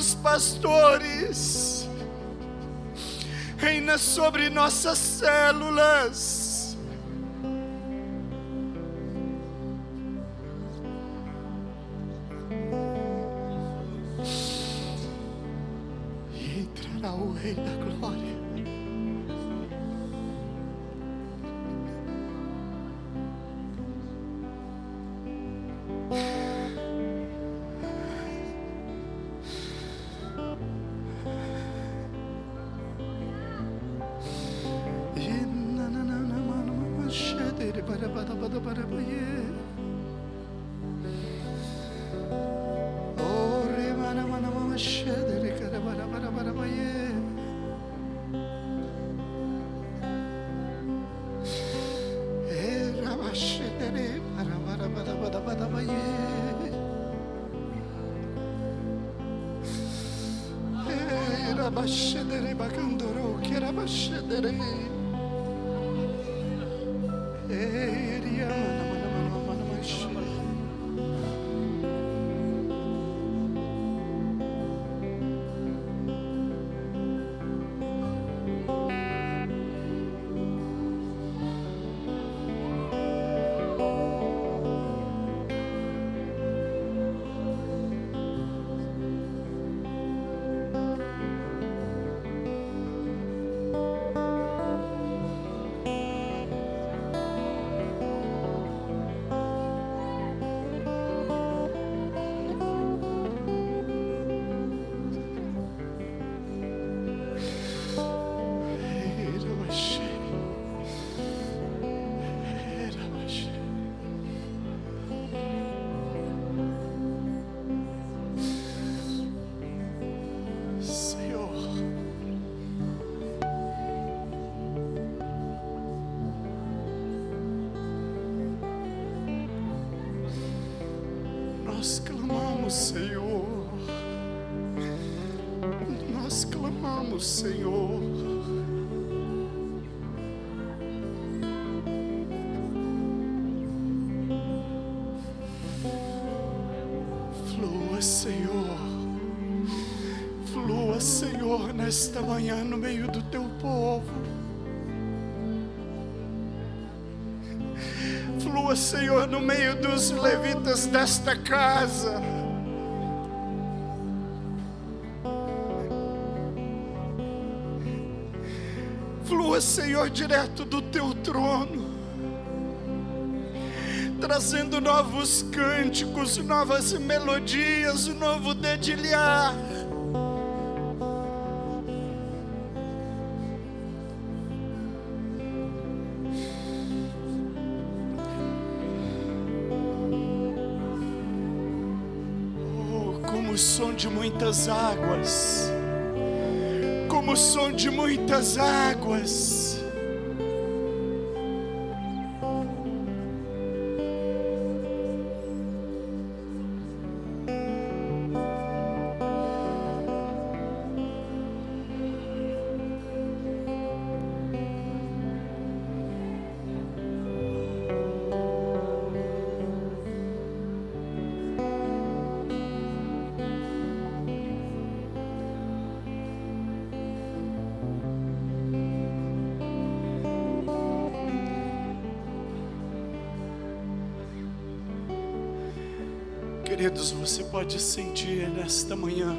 nossos pastores, reina sobre nossas células. Nesta manhã no meio do teu povo. Flua, Senhor, no meio dos levitas desta casa. Flua, Senhor, direto do teu trono trazendo novos cânticos, novas melodias, um novo dedilhar. Muitas águas. Queridos, você pode sentir nesta manhã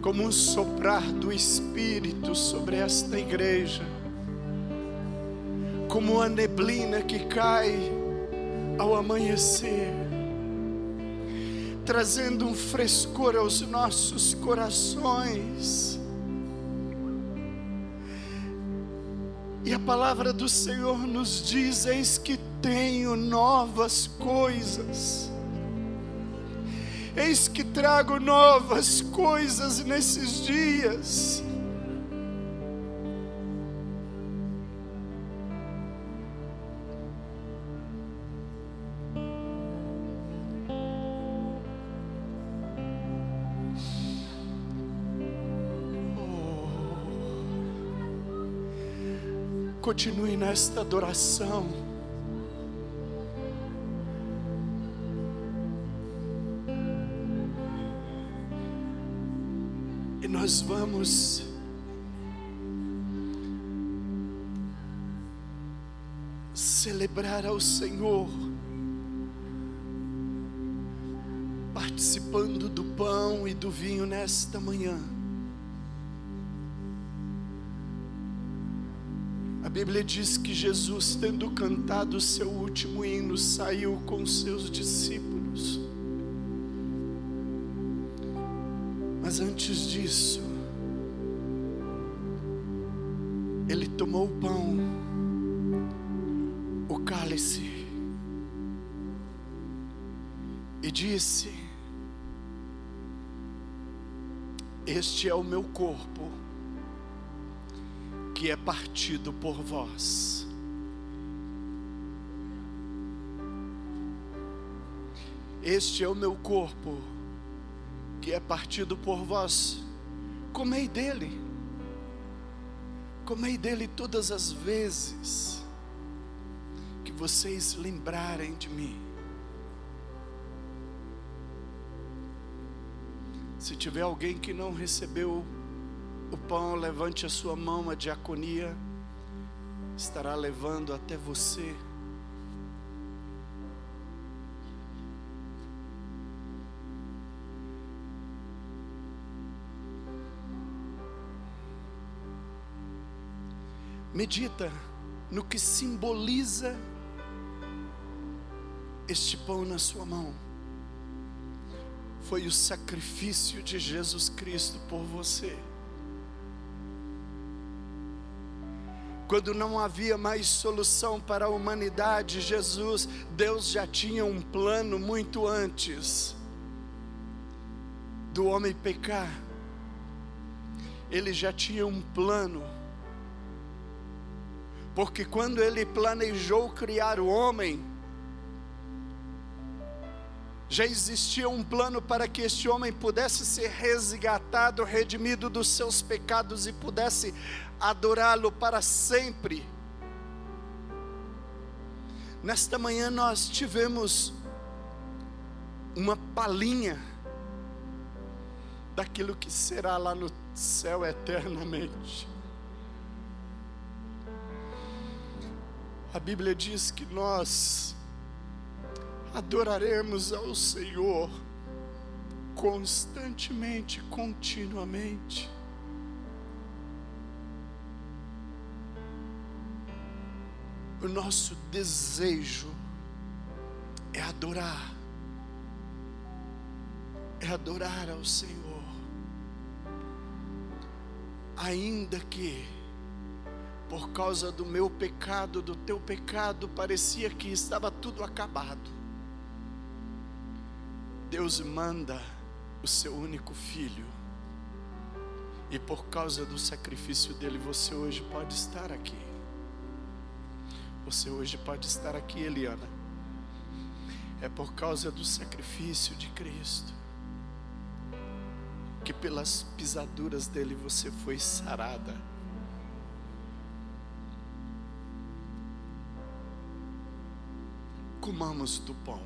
como um soprar do Espírito sobre esta igreja, como a neblina que cai ao amanhecer, trazendo um frescor aos nossos corações. E a palavra do Senhor nos diz: Eis que tenho novas coisas. Eis que trago novas coisas nesses dias. Continue nesta adoração. Nós vamos celebrar ao Senhor, participando do pão e do vinho nesta manhã. A Bíblia diz que Jesus, tendo cantado o seu último hino, saiu com seus discípulos. Antes disso, ele tomou o pão, o cálice, e disse: Este é o meu corpo, que é partido por vós. Este é o meu corpo que é partido por vós, comei dele, comei dele todas as vezes que vocês lembrarem de mim. Se tiver alguém que não recebeu o pão, levante a sua mão, a diaconia estará levando até você. Medita no que simboliza este pão na sua mão. Foi o sacrifício de Jesus Cristo por você. Quando não havia mais solução para a humanidade, Jesus, Deus já tinha um plano muito antes do homem pecar. Ele já tinha um plano porque quando ele planejou criar o homem, já existia um plano para que este homem pudesse ser resgatado, redimido dos seus pecados e pudesse adorá-lo para sempre. Nesta manhã nós tivemos uma palhinha daquilo que será lá no céu eternamente. A Bíblia diz que nós adoraremos ao Senhor constantemente, continuamente. O nosso desejo é adorar, é adorar ao Senhor, ainda que por causa do meu pecado, do teu pecado, parecia que estava tudo acabado. Deus manda o seu único filho, e por causa do sacrifício dele, você hoje pode estar aqui. Você hoje pode estar aqui, Eliana. É por causa do sacrifício de Cristo que pelas pisaduras dele você foi sarada. Comamos do pão.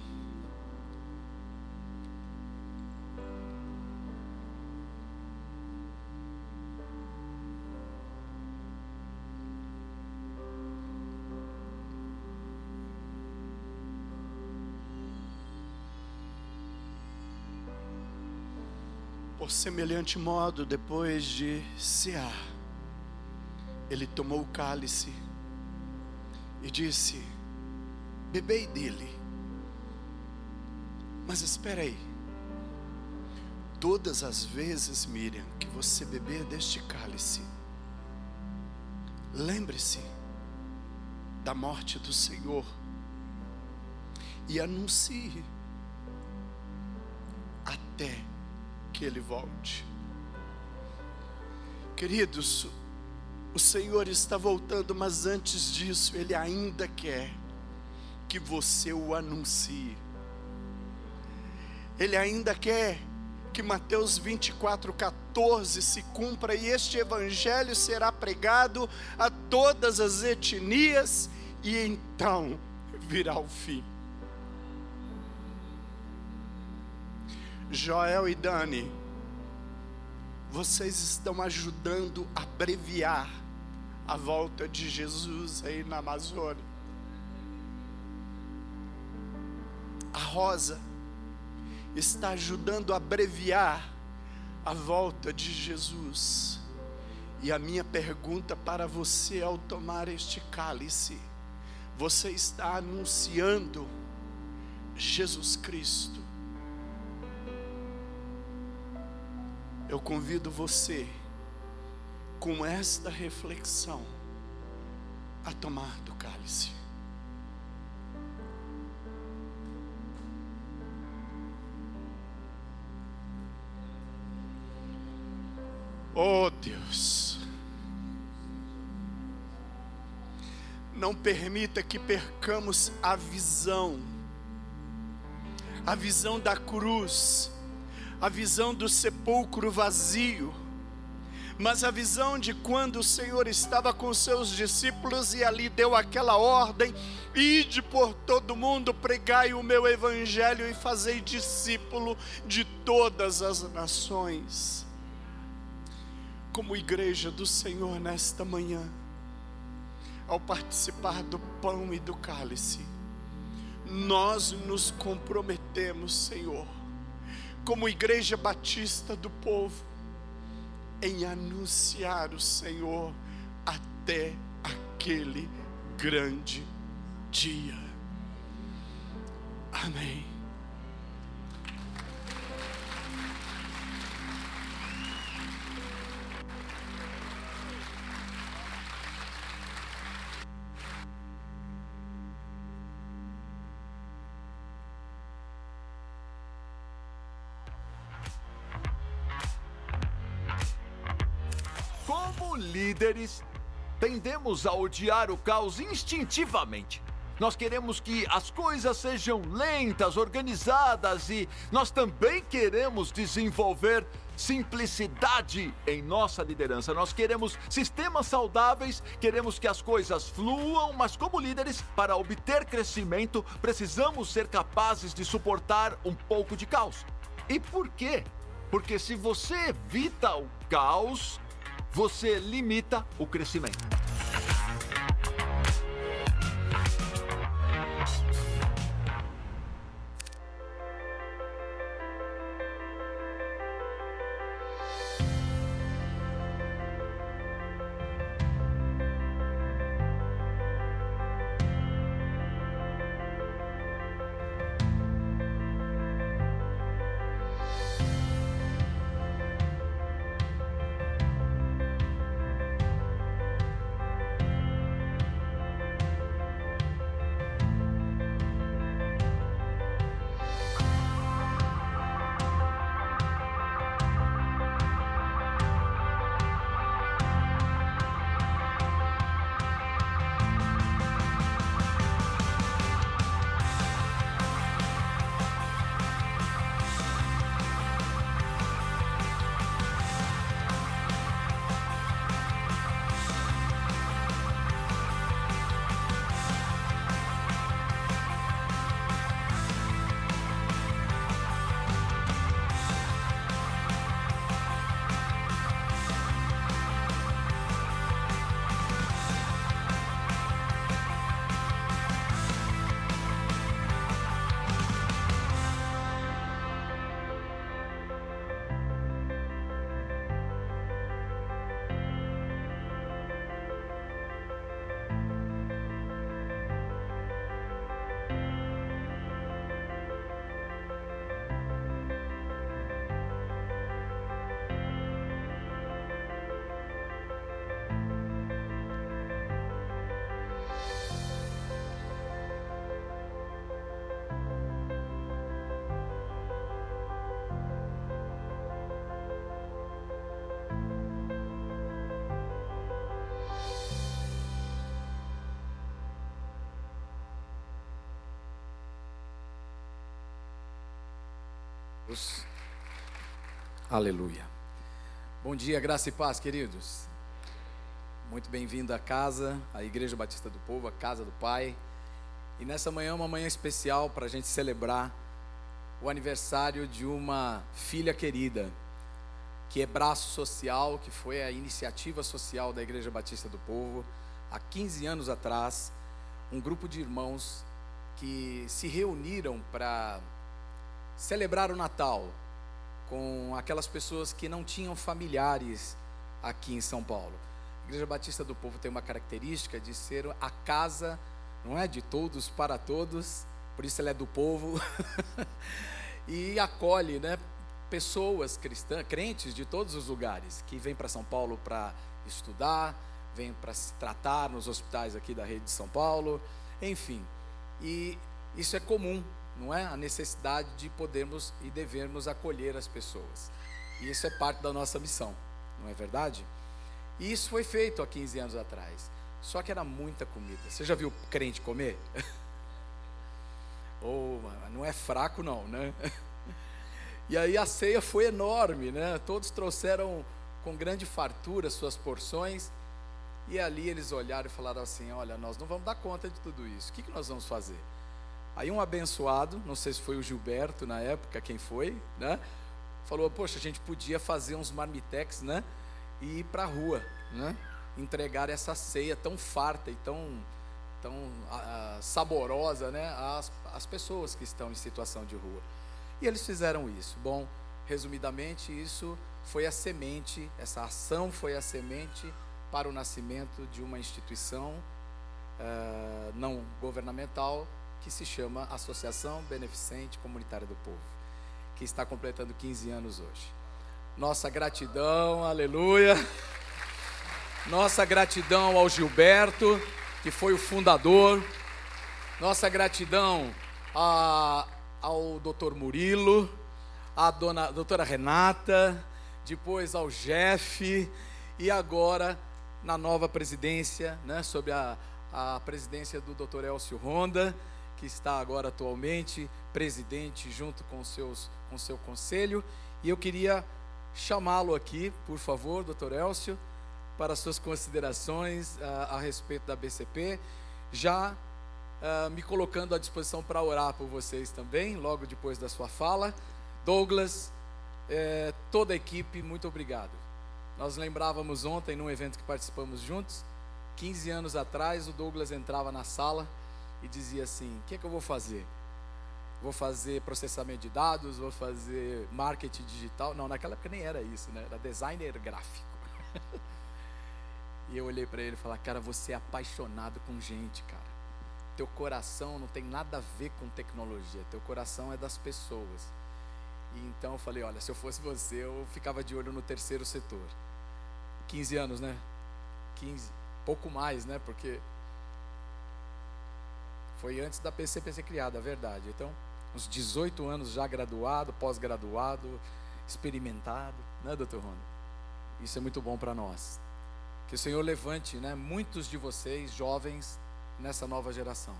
Por semelhante modo, depois de cear, ele tomou o cálice e disse: bebei dele. Mas espera aí. Todas as vezes, Miriam, que você beber deste cálice, lembre-se da morte do Senhor e anuncie até que Ele volte. Queridos, o Senhor está voltando, mas antes disso, Ele ainda quer que você o anuncie. Ele ainda quer que Mateus 24, 14 se cumpra e este evangelho será pregado a todas as etnias e então virá o fim. Joel e Dani, vocês estão ajudando a abreviar a volta de Jesus aí na Amazônia. A Rosa está ajudando a abreviar a volta de Jesus. E a minha pergunta para você ao tomar este cálice, você está anunciando Jesus Cristo. Eu convido você, com esta reflexão, a tomar do cálice. Oh Deus, não permita que percamos a visão, a visão da cruz, a visão do sepulcro vazio, mas a visão de quando o Senhor estava com seus discípulos e ali deu aquela ordem: ide por todo mundo, pregai o meu evangelho e fazei discípulo de todas as nações como igreja do Senhor nesta manhã, ao participar do pão e do cálice, nós nos comprometemos, Senhor, como igreja batista do povo, em anunciar o Senhor até aquele grande dia. Amém. Líderes, tendemos a odiar o caos instintivamente. Nós queremos que as coisas sejam lentas, organizadas e nós também queremos desenvolver simplicidade em nossa liderança. Nós queremos sistemas saudáveis, queremos que as coisas fluam, mas como líderes, para obter crescimento, precisamos ser capazes de suportar um pouco de caos. E por quê? Porque se você evita o caos, você limita o crescimento. Deus. Aleluia. Bom dia, graça e paz, queridos. Muito bem-vindo à casa, à Igreja Batista do Povo, a casa do Pai. E nessa manhã é uma manhã especial para a gente celebrar o aniversário de uma filha querida que é braço social, que foi a iniciativa social da Igreja Batista do Povo, há 15 anos atrás, um grupo de irmãos que se reuniram para celebrar o Natal com aquelas pessoas que não tinham familiares aqui em São Paulo. A Igreja Batista do Povo tem uma característica de ser a casa, não é, de todos para todos, por isso ela é do povo, e acolhe, né, pessoas cristãs, crentes de todos os lugares que vêm para São Paulo para estudar, vêm para se tratar nos hospitais aqui da rede de São Paulo, enfim. E isso é comum, não é? A necessidade de podermos e devermos acolher as pessoas. E isso é parte da nossa missão, não é verdade? E isso foi feito há 15 anos atrás. Só que era muita comida. Você já viu crente comer? oh, não é fraco não, né? E aí a ceia foi enorme, né? Todos trouxeram com grande fartura suas porções. E ali eles olharam e falaram assim: Olha, nós não vamos dar conta de tudo isso. O que, que nós vamos fazer? Aí um abençoado, não sei se foi o Gilberto na época, quem foi, né? Falou: Poxa, a gente podia fazer uns marmitex, né? E ir para a rua, né? Entregar essa ceia tão farta e tão, tão uh, saborosa, né? Às, às pessoas que estão em situação de rua. E eles fizeram isso. Bom, resumidamente, isso foi a semente, essa ação foi a semente para o nascimento de uma instituição uh, não governamental que se chama Associação Beneficente Comunitária do Povo, que está completando 15 anos hoje. Nossa gratidão, aleluia. Nossa gratidão ao Gilberto, que foi o fundador. Nossa gratidão a ao doutor Murilo, à dona, doutora Renata, depois ao Jeff, e agora na nova presidência, né, sob a, a presidência do doutor Elcio Ronda, que está agora atualmente presidente junto com, seus, com seu conselho. E eu queria chamá-lo aqui, por favor, doutor Elcio, para suas considerações a, ah, a respeito da BCP. Já uh, me colocando à disposição para orar por vocês também, logo depois da sua fala. Douglas, eh, toda a equipe, muito obrigado. Nós lembrávamos ontem, num evento que participamos juntos, 15 anos atrás, o Douglas entrava na sala e dizia assim: O que é que eu vou fazer? Vou fazer processamento de dados, vou fazer marketing digital. Não, naquela época nem era isso, né? Era designer gráfico. e eu olhei para ele e falei: Cara, você é apaixonado com gente, cara teu coração não tem nada a ver com tecnologia, teu coração é das pessoas. E então eu falei, olha, se eu fosse você, eu ficava de olho no terceiro setor. 15 anos, né? 15, pouco mais, né? Porque foi antes da PCP ser criada, é verdade. Então, uns 18 anos já graduado, pós-graduado, experimentado, né, doutor Ronda? Isso é muito bom para nós. Que o Senhor levante, né, muitos de vocês, jovens, nessa nova geração,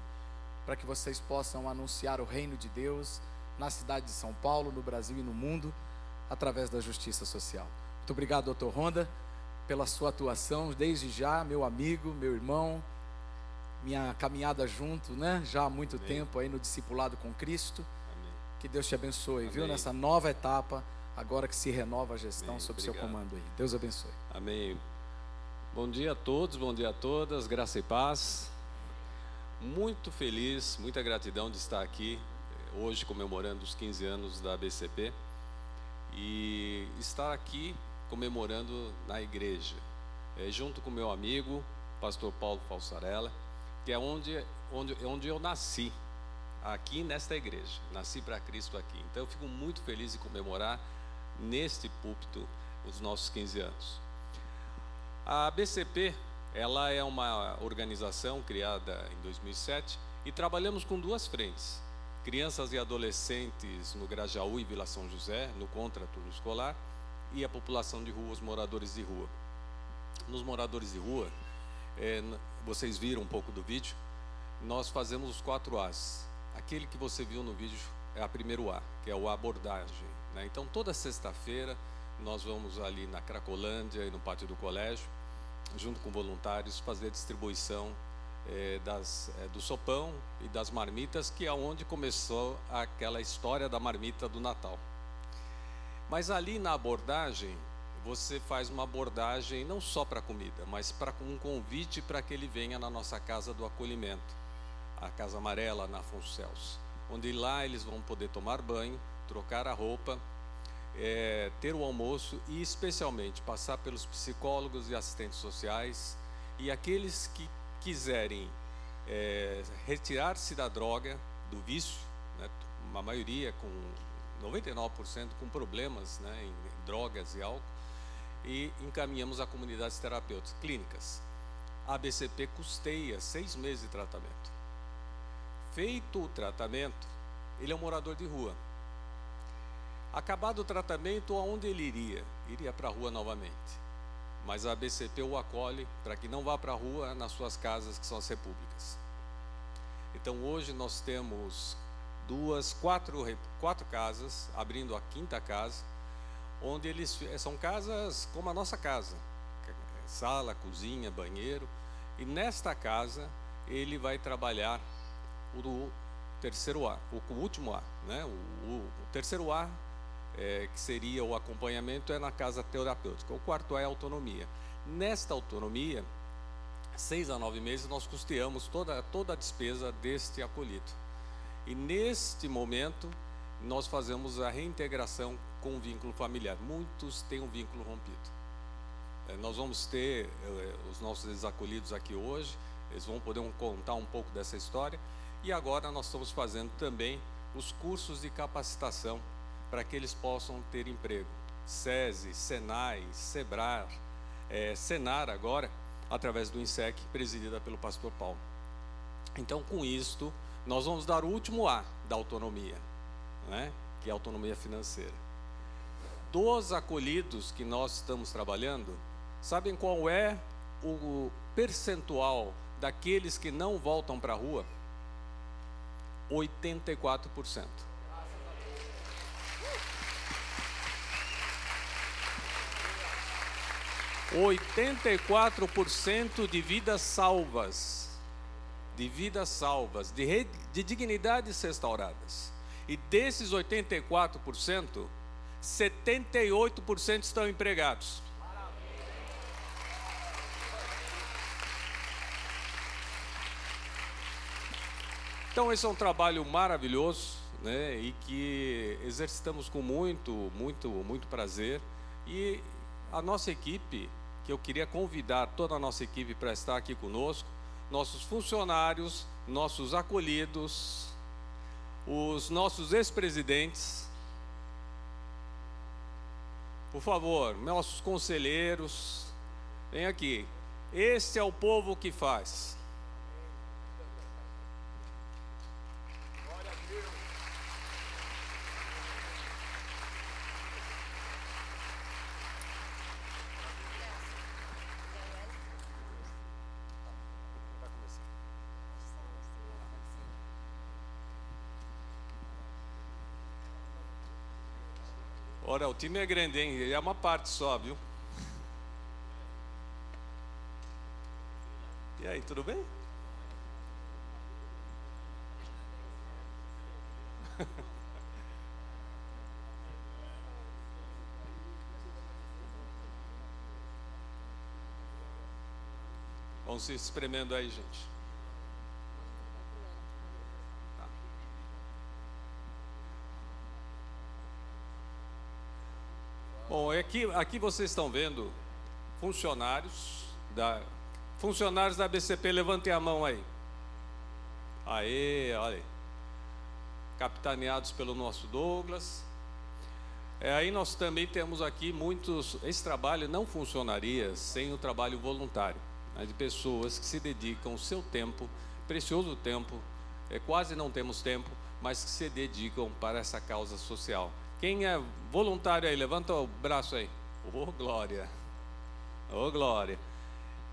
para que vocês possam anunciar o reino de Deus na cidade de São Paulo, no Brasil e no mundo, através da justiça social. Muito obrigado, doutor Ronda, pela sua atuação desde já, meu amigo, meu irmão, minha caminhada junto, né? Já há muito Amém. tempo aí no discipulado com Cristo. Amém. Que Deus te abençoe, Amém. viu? Nessa nova etapa, agora que se renova a gestão sob seu comando aí. Deus abençoe. Amém. Bom dia a todos, bom dia a todas, graça e paz muito feliz, muita gratidão de estar aqui eh, hoje comemorando os 15 anos da BCP e estar aqui comemorando na igreja, é, junto com meu amigo, pastor Paulo Falsarella, que é onde, onde, onde eu nasci, aqui nesta igreja. Nasci para Cristo aqui. Então eu fico muito feliz em comemorar neste púlpito os nossos 15 anos. A BCP ela é uma organização criada em 2007 e trabalhamos com duas frentes: crianças e adolescentes no Grajaú e Vila São José, no contraturno escolar, e a população de rua, os moradores de rua. Nos moradores de rua, é, vocês viram um pouco do vídeo, nós fazemos os quatro As. Aquele que você viu no vídeo é a primeiro A, que é o abordagem. Né? Então, toda sexta-feira, nós vamos ali na Cracolândia e no pátio do colégio junto com voluntários, fazer a distribuição é, das, é, do sopão e das marmitas, que é onde começou aquela história da marmita do Natal. Mas ali na abordagem, você faz uma abordagem não só para comida, mas para um convite para que ele venha na nossa casa do acolhimento, a Casa Amarela na Afonso Celso, onde lá eles vão poder tomar banho, trocar a roupa, é, ter o almoço e especialmente passar pelos psicólogos e assistentes sociais e aqueles que quiserem é, retirar-se da droga, do vício, né, uma maioria com 99% com problemas né, em drogas e álcool, e encaminhamos a comunidades terapêuticas clínicas. A ABCP custeia seis meses de tratamento. Feito o tratamento, ele é um morador de rua. Acabado o tratamento, aonde ele iria? Iria para a rua novamente. Mas a ABCP o acolhe para que não vá para a rua nas suas casas, que são as repúblicas. Então hoje nós temos duas, quatro, quatro casas, abrindo a quinta casa, onde eles são casas como a nossa casa, sala, cozinha, banheiro. E nesta casa ele vai trabalhar o terceiro A, o, último A, né? O, o, o terceiro A é, que seria o acompanhamento é na casa terapêutica. O quarto A é a autonomia. Nesta autonomia, seis a nove meses nós custeamos toda toda a despesa deste acolhido. E neste momento nós fazemos a reintegração com o vínculo familiar. Muitos têm um vínculo rompido. É, nós vamos ter é, os nossos desacolhidos aqui hoje, eles vão poder contar um pouco dessa história. E agora nós estamos fazendo também os cursos de capacitação para que eles possam ter emprego. SESI, SENAI, SEBRAR, é, SENAR agora, através do INSEC, presidida pelo pastor Paulo. Então, com isto, nós vamos dar o último A da autonomia, né? que é a autonomia financeira dos acolhidos que nós estamos trabalhando, sabem qual é o percentual daqueles que não voltam para a rua? 84%. Oitenta e quatro por cento de vidas salvas, de vidas salvas, de, de dignidades restauradas. E desses 84%, 78% estão empregados. Então esse é um trabalho maravilhoso, né, e que exercitamos com muito, muito, muito prazer. E a nossa equipe, que eu queria convidar toda a nossa equipe para estar aqui conosco, nossos funcionários, nossos acolhidos, os nossos ex-presidentes, por favor, nossos conselheiros, vem aqui. Este é o povo que faz. Ora, o time é grande, hein? É uma parte só, viu? E aí, tudo bem? Vão se espremendo aí, gente. Bom, aqui, aqui vocês estão vendo funcionários da funcionários da BCP, levantem a mão aí. Aê, olha aí. Capitaneados pelo nosso Douglas. É, aí nós também temos aqui muitos. Esse trabalho não funcionaria sem o trabalho voluntário, né, de pessoas que se dedicam o seu tempo, precioso tempo, é, quase não temos tempo, mas que se dedicam para essa causa social. Quem é voluntário aí? Levanta o braço aí. Ô oh, glória! Ô oh, glória!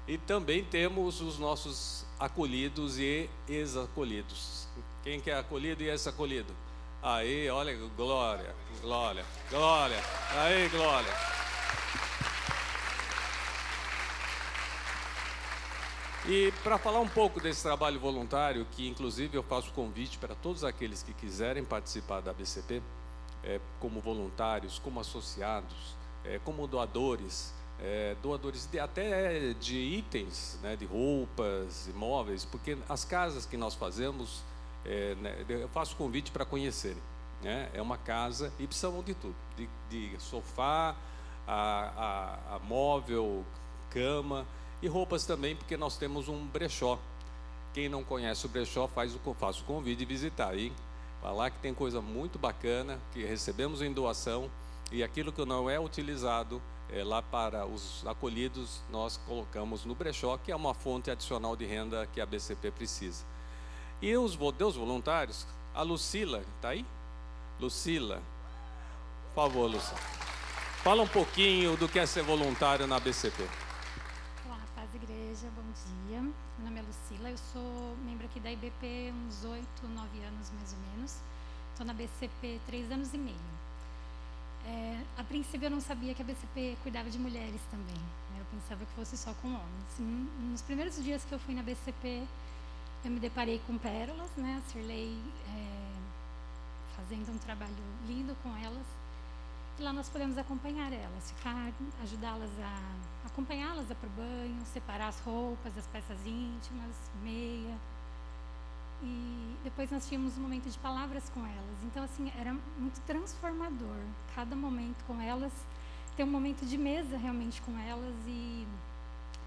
E também temos os nossos acolhidos e ex-acolhidos. Quem que é acolhido e ex-acolhido? Aí, olha, glória, glória, glória. Aí, glória. E para falar um pouco desse trabalho voluntário, que inclusive eu faço convite para todos aqueles que quiserem participar da BCP, é, como voluntários, como associados, é, como doadores, é, doadores de, até de itens, né, de roupas, imóveis, porque as casas que nós fazemos, é, né, eu faço convite para conhecerem. Né? É uma casa e precisam de tudo, de, de sofá, a, a, a móvel, cama e roupas também, porque nós temos um brechó. Quem não conhece o brechó, faz o, faz o convite de visitar aí. Lá que tem coisa muito bacana, que recebemos em doação, e aquilo que não é utilizado é, lá para os acolhidos, nós colocamos no brechó, que é uma fonte adicional de renda que a BCP precisa. E os Deus voluntários, a Lucila, está aí? Lucila, por favor, Lucila. Fala um pouquinho do que é ser voluntário na BCP. Olá, paz igreja, bom dia. Meu nome é Lucila, eu sou da IBP uns oito, nove anos mais ou menos. Estou na BCP três anos e meio. É, a princípio eu não sabia que a BCP cuidava de mulheres também. Né? Eu pensava que fosse só com homens. Nos primeiros dias que eu fui na BCP, eu me deparei com pérolas, né? A Cirlei é, fazendo um trabalho lindo com elas. E lá nós podemos acompanhar elas, ficar, ajudá-las a acompanhá-las a para o banho, separar as roupas, as peças íntimas, meia, e depois nós tínhamos um momento de palavras com elas. Então, assim, era muito transformador. Cada momento com elas, ter um momento de mesa realmente com elas e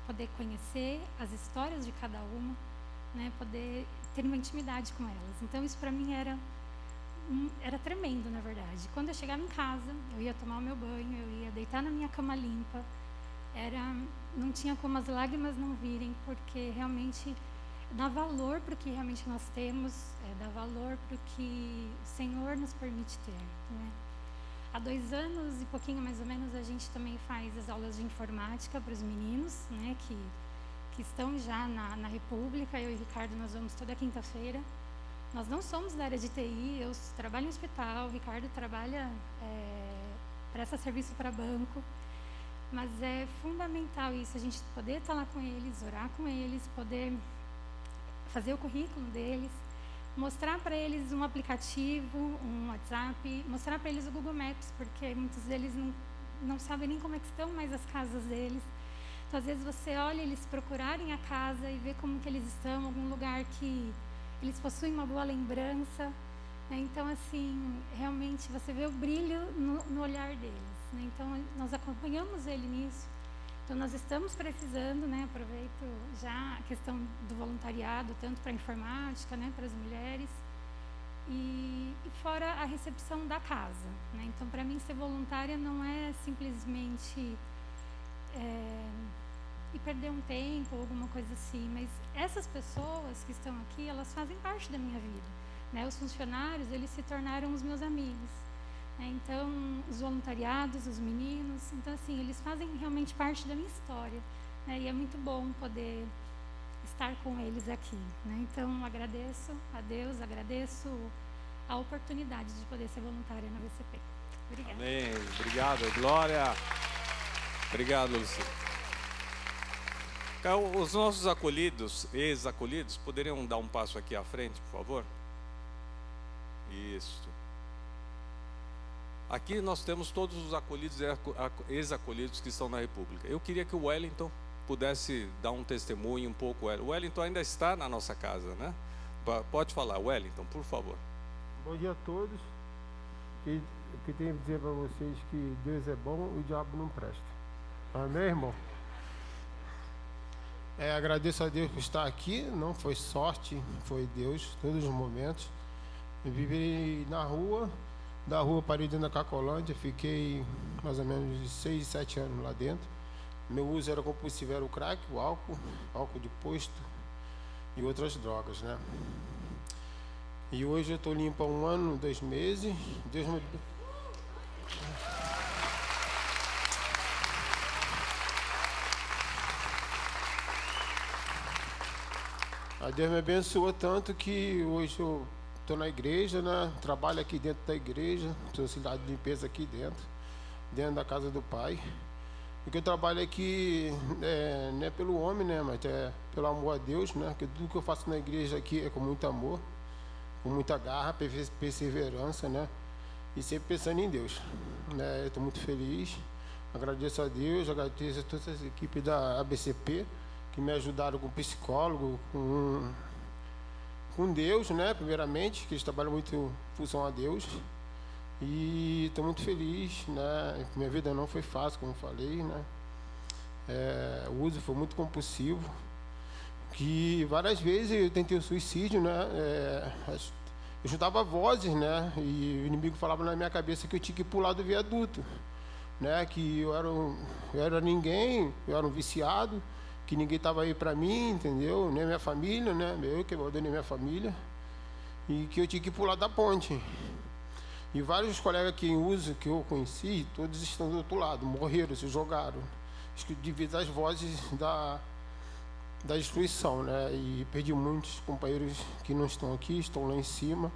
poder conhecer as histórias de cada uma, né? Poder ter uma intimidade com elas. Então, isso para mim era era tremendo, na verdade. Quando eu chegava em casa, eu ia tomar o meu banho, eu ia deitar na minha cama limpa. Era não tinha como as lágrimas não virem, porque realmente dá valor para o que realmente nós temos, é, dá valor para o que o Senhor nos permite ter. Né? Há dois anos e pouquinho mais ou menos a gente também faz as aulas de informática para os meninos, né, que, que estão já na, na República. Eu e Ricardo nós vamos toda quinta-feira. Nós não somos da área de TI, eu trabalho em hospital, o Ricardo trabalha, é, presta serviço para banco. Mas é fundamental isso, a gente poder estar lá com eles, orar com eles, poder fazer o currículo deles, mostrar para eles um aplicativo, um WhatsApp, mostrar para eles o Google Maps, porque muitos deles não, não sabem nem como é que estão mais as casas deles. Então, às vezes você olha eles procurarem a casa e ver como que eles estão, algum lugar que eles possuem uma boa lembrança. Né? Então, assim, realmente você vê o brilho no, no olhar deles. Né? Então, nós acompanhamos ele nisso. Então, nós estamos precisando, né, aproveito já a questão do voluntariado, tanto para a informática, né, para as mulheres, e, e, fora a recepção da casa. Né? Então, para mim, ser voluntária não é simplesmente é, perder um tempo ou alguma coisa assim, mas essas pessoas que estão aqui, elas fazem parte da minha vida. Né? Os funcionários, eles se tornaram os meus amigos. É, então, os voluntariados, os meninos, então assim, eles fazem realmente parte da minha história. Né? E é muito bom poder estar com eles aqui. Né? Então, agradeço a Deus, agradeço a oportunidade de poder ser voluntária na VCP. Obrigada. Amém. Obrigado, Glória. Obrigado, Luci. Os nossos acolhidos, ex-acolhidos, poderiam dar um passo aqui à frente, por favor? Isso. Aqui nós temos todos os acolhidos e ex-acolhidos que estão na República. Eu queria que o Wellington pudesse dar um testemunho um pouco. O Wellington ainda está na nossa casa, né? Pode falar, Wellington, por favor. Bom dia a todos. O que tenho a dizer para vocês que Deus é bom e o diabo não presta. Amém, irmão? É, agradeço a Deus por estar aqui. Não foi sorte, foi Deus, todos os momentos. Eu vivi na rua, da rua parei dentro da Cacolândia, fiquei mais ou menos de 6, 7 anos lá dentro. Meu uso era compulsivo, era o crack, o álcool, álcool de posto e outras drogas, né? E hoje eu estou limpo há um ano, dois meses. Deus me... A Deus me abençoou tanto que hoje eu estou na igreja, né? Trabalho aqui dentro da igreja, sou auxiliar de limpeza aqui dentro, dentro da casa do pai. O que eu trabalho aqui é, não é pelo homem, né? Mas é pelo amor a Deus, né? Porque tudo que eu faço na igreja aqui é com muito amor, com muita garra, perseverança, né? E sempre pensando em Deus. Né? Estou muito feliz. Agradeço a Deus, agradeço a toda essa equipe da ABCP que me ajudaram com psicólogo, com, com Deus, né? Primeiramente, que eles trabalham muito em função a Deus. E estou muito feliz, né? Minha vida não foi fácil, como falei, né? É, o uso foi muito compulsivo, que várias vezes eu tentei o suicídio, né? É, eu juntava vozes, né? E o inimigo falava na minha cabeça que eu tinha que pular do viaduto, né? Que eu era, um, eu era ninguém, eu era um viciado, que ninguém estava aí para mim, entendeu? Nem minha família, né? Eu que abandonei minha família. E que eu tinha que pular da ponte. E vários colegas que uso, que eu conheci, todos estão do outro lado, morreram, se jogaram. Devido às vozes da, da destruição, né? E perdi muitos companheiros que não estão aqui, estão lá em cima,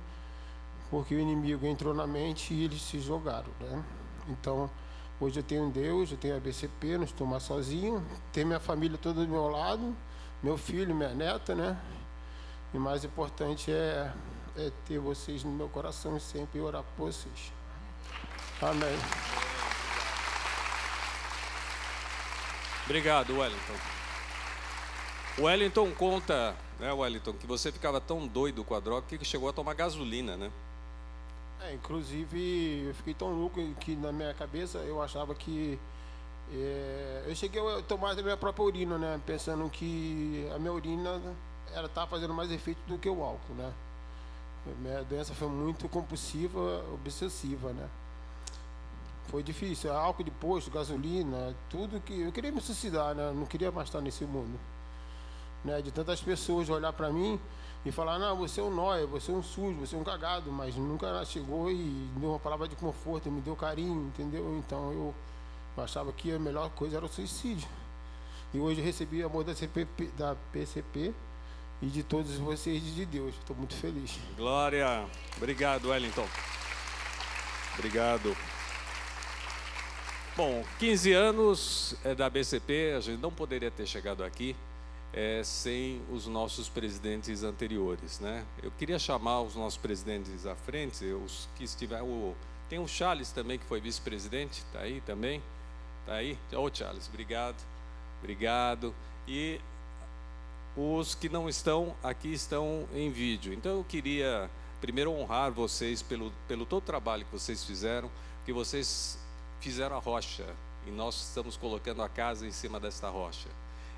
porque o inimigo entrou na mente e eles se jogaram, né? Então, Hoje eu tenho Deus, eu tenho a BCP, não estou mais sozinho. Tenho minha família toda do meu lado, meu filho, minha neta, né? E mais importante é, é ter vocês no meu coração e sempre orar por vocês. Amém. Obrigado, Wellington. Wellington conta, né, Wellington, que você ficava tão doido com a droga que chegou a tomar gasolina, né? É, inclusive, eu fiquei tão louco que na minha cabeça eu achava que. É, eu cheguei a tomar a minha própria urina, né? Pensando que a minha urina ela tá fazendo mais efeito do que o álcool, né? Minha doença foi muito compulsiva, obsessiva, né? Foi difícil, álcool de posto, gasolina, tudo que eu queria me suicidar, né? Não queria mais estar nesse mundo, né? De tantas pessoas olhar para mim e falar, não, você é um nóia, você é um sujo, você é um cagado, mas nunca chegou e deu uma palavra de conforto, me deu carinho, entendeu? Então eu, achava que a melhor coisa era o suicídio. E hoje eu recebi o amor da, CPP, da PCP e de todos vocês e de Deus. Estou muito feliz. Glória. Obrigado, Wellington. Obrigado. Bom, 15 anos é da BCP, a gente não poderia ter chegado aqui é, sem os nossos presidentes anteriores. Né? Eu queria chamar os nossos presidentes à frente, os que estiveram. Tem o Charles também, que foi vice-presidente, está aí também? Está aí? Ô, oh, Charles, obrigado. Obrigado. E os que não estão aqui estão em vídeo. Então eu queria primeiro honrar vocês pelo, pelo todo o trabalho que vocês fizeram, que vocês fizeram a rocha e nós estamos colocando a casa em cima desta rocha.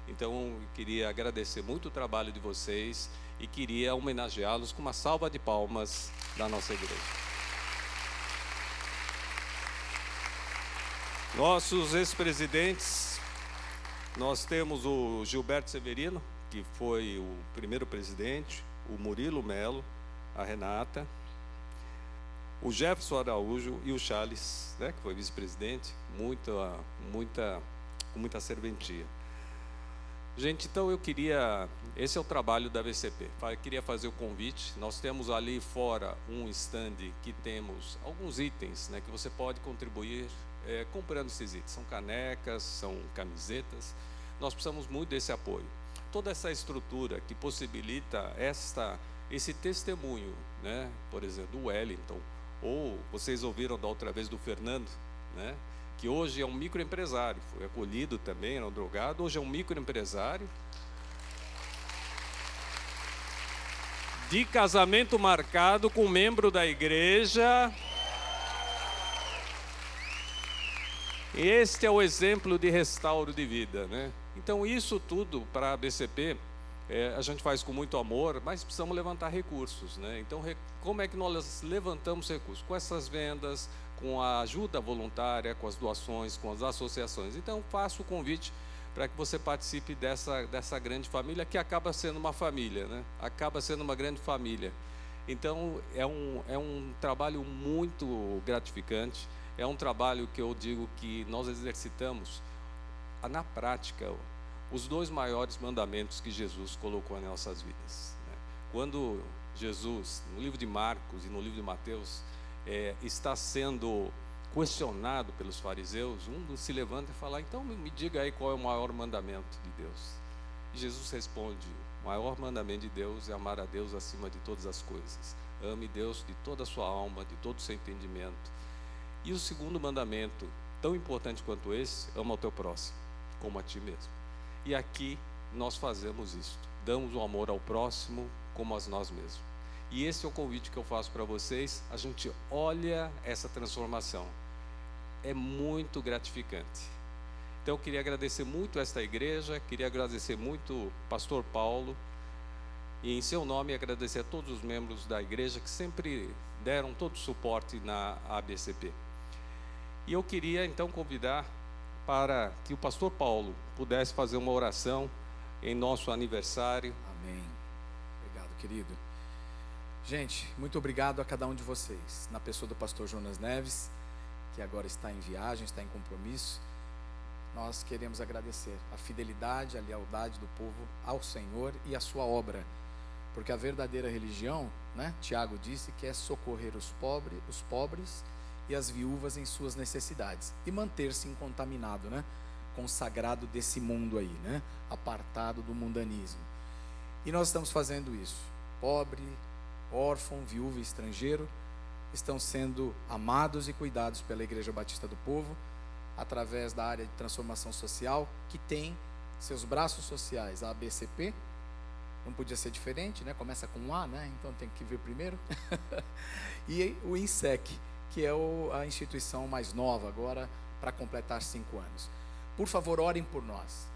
Então, queria agradecer muito o trabalho de vocês e queria homenageá-los com uma salva de palmas da nossa igreja. Nossos ex-presidentes, nós temos o Gilberto Severino, que foi o primeiro presidente, o Murilo Melo, a Renata, o Jefferson Araújo e o Charles, né, que foi vice-presidente, muita, muita, com muita serventia. Gente, então eu queria. Esse é o trabalho da VCP. Eu queria fazer o convite. Nós temos ali fora um stand que temos alguns itens né, que você pode contribuir é, comprando esses itens. São canecas, são camisetas. Nós precisamos muito desse apoio. Toda essa estrutura que possibilita esta, esse testemunho, né, por exemplo, do Wellington, ou vocês ouviram da outra vez do Fernando, né? Que hoje é um microempresário, foi acolhido também, era um drogado, hoje é um microempresário. De casamento marcado com um membro da igreja. Este é o exemplo de restauro de vida, né? Então, isso tudo para a BCP, é, a gente faz com muito amor, mas precisamos levantar recursos, né? Então, como é que nós levantamos recursos? Com essas vendas, com a ajuda voluntária, com as doações, com as associações. Então, faço o convite para que você participe dessa, dessa grande família, que acaba sendo uma família, né? acaba sendo uma grande família. Então, é um, é um trabalho muito gratificante, é um trabalho que eu digo que nós exercitamos na prática os dois maiores mandamentos que Jesus colocou nas nossas vidas. Né? Quando Jesus, no livro de Marcos e no livro de Mateus, é, está sendo questionado pelos fariseus, um se levanta e fala: então me diga aí qual é o maior mandamento de Deus. Jesus responde: o maior mandamento de Deus é amar a Deus acima de todas as coisas. Ame Deus de toda a sua alma, de todo o seu entendimento. E o segundo mandamento tão importante quanto esse, ama o teu próximo, como a ti mesmo. E aqui nós fazemos isso, damos o amor ao próximo como a nós mesmos. E esse é o convite que eu faço para vocês. A gente olha essa transformação. É muito gratificante. Então eu queria agradecer muito esta igreja, queria agradecer muito o pastor Paulo e em seu nome agradecer a todos os membros da igreja que sempre deram todo o suporte na ABCP. E eu queria então convidar para que o pastor Paulo pudesse fazer uma oração em nosso aniversário. Amém. Obrigado, querido. Gente, muito obrigado a cada um de vocês, na pessoa do pastor Jonas Neves, que agora está em viagem, está em compromisso. Nós queremos agradecer a fidelidade, a lealdade do povo ao Senhor e à sua obra. Porque a verdadeira religião, né, Tiago disse que é socorrer os pobres, os pobres e as viúvas em suas necessidades e manter-se incontaminado, né, consagrado desse mundo aí, né, apartado do mundanismo. E nós estamos fazendo isso. Pobre, órfão, viúva e estrangeiro estão sendo amados e cuidados pela Igreja Batista do Povo através da área de transformação social que tem seus braços sociais, a ABCP, não podia ser diferente, né? Começa com um A, né? Então tem que vir primeiro. e o INSEC, que é a instituição mais nova agora para completar cinco anos. Por favor, orem por nós.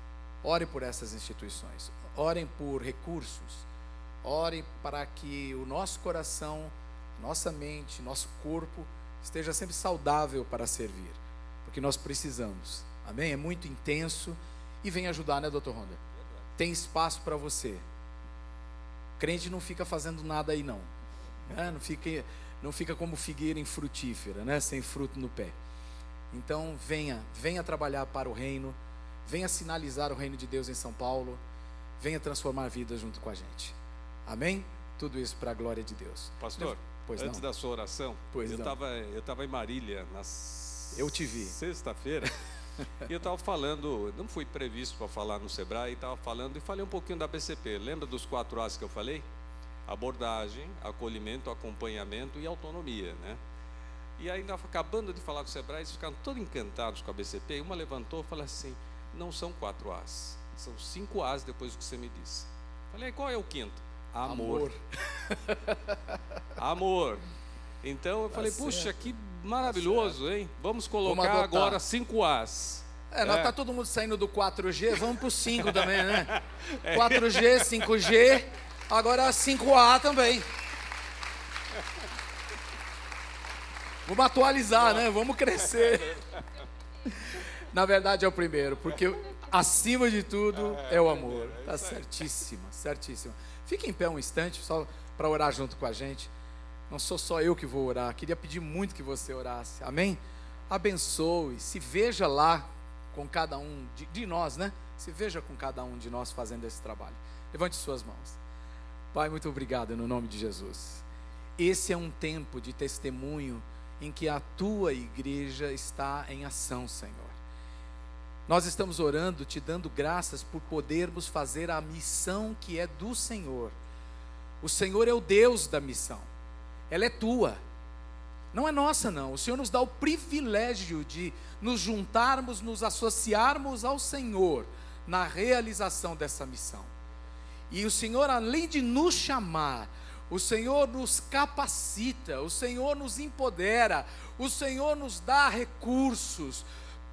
Orem por essas instituições. Orem por recursos. Orem para que o nosso coração, nossa mente, nosso corpo esteja sempre saudável para servir. Porque nós precisamos. Amém? É muito intenso. E vem ajudar, né, doutor Ronda? Tem espaço para você. Crente não fica fazendo nada aí não. Né? Não, fica, não fica como figueira em frutífera, né? sem fruto no pé. Então venha, venha trabalhar para o reino, venha sinalizar o reino de Deus em São Paulo, venha transformar vidas junto com a gente. Amém? Tudo isso para a glória de Deus. Pastor, pois antes não. da sua oração, pois eu estava eu tava em Marília nas eu te vi. Sexta-feira. E eu estava falando, não fui previsto para falar no Sebrae, estava falando e falei um pouquinho da BCP. Lembra dos quatro A's que eu falei? Abordagem, acolhimento, acompanhamento e autonomia, né? E aí, acabando de falar com o Sebrae, eles ficaram todos encantados com a BCP. E uma levantou e falou assim: não são quatro A's, são cinco A's depois do que você me disse. Falei, qual é o quinto? Amor. Amor. Amor. Então eu tá falei, certo. puxa, que maravilhoso, hein? Vamos colocar vamos agora 5 As. É, nós é. tá todo mundo saindo do 4G, vamos para o 5 também, né? É. 4G, 5G, agora 5A também. Vamos atualizar, né? Vamos crescer. Na verdade é o primeiro, porque acima de tudo é o amor. Tá certíssima, certíssima. Fique em pé um instante, só para orar junto com a gente. Não sou só eu que vou orar, queria pedir muito que você orasse. Amém? Abençoe, se veja lá com cada um de, de nós, né? Se veja com cada um de nós fazendo esse trabalho. Levante suas mãos. Pai, muito obrigado no nome de Jesus. Esse é um tempo de testemunho em que a tua igreja está em ação, Senhor. Nós estamos orando, te dando graças por podermos fazer a missão que é do Senhor. O Senhor é o Deus da missão ela é tua. Não é nossa, não. O Senhor nos dá o privilégio de nos juntarmos, nos associarmos ao Senhor na realização dessa missão. E o Senhor, além de nos chamar, o Senhor nos capacita, o Senhor nos empodera, o Senhor nos dá recursos.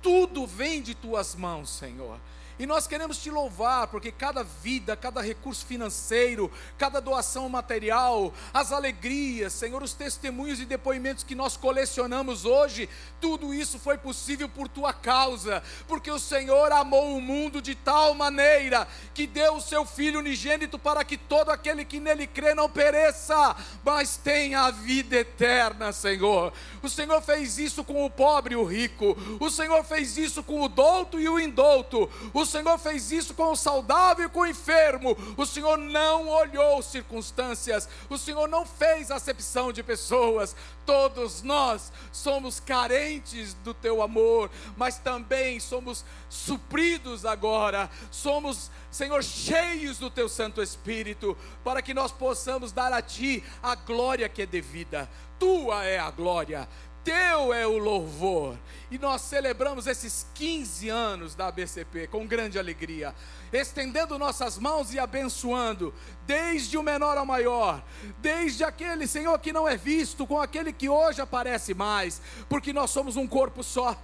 Tudo vem de tuas mãos, Senhor. E nós queremos te louvar, porque cada vida, cada recurso financeiro, cada doação material, as alegrias, Senhor, os testemunhos e depoimentos que nós colecionamos hoje, tudo isso foi possível por tua causa, porque o Senhor amou o mundo de tal maneira que deu o seu Filho unigênito para que todo aquele que nele crê não pereça, mas tenha a vida eterna, Senhor. O Senhor fez isso com o pobre e o rico, o Senhor fez isso com o douto e o indouto, o Senhor fez isso com o saudável e com o enfermo. O Senhor não olhou circunstâncias. O Senhor não fez acepção de pessoas. Todos nós somos carentes do teu amor, mas também somos supridos agora. Somos, Senhor, cheios do teu Santo Espírito, para que nós possamos dar a ti a glória que é devida. Tua é a glória teu é o louvor. E nós celebramos esses 15 anos da ABCP com grande alegria, estendendo nossas mãos e abençoando, desde o menor ao maior, desde aquele Senhor que não é visto, com aquele que hoje aparece mais, porque nós somos um corpo só.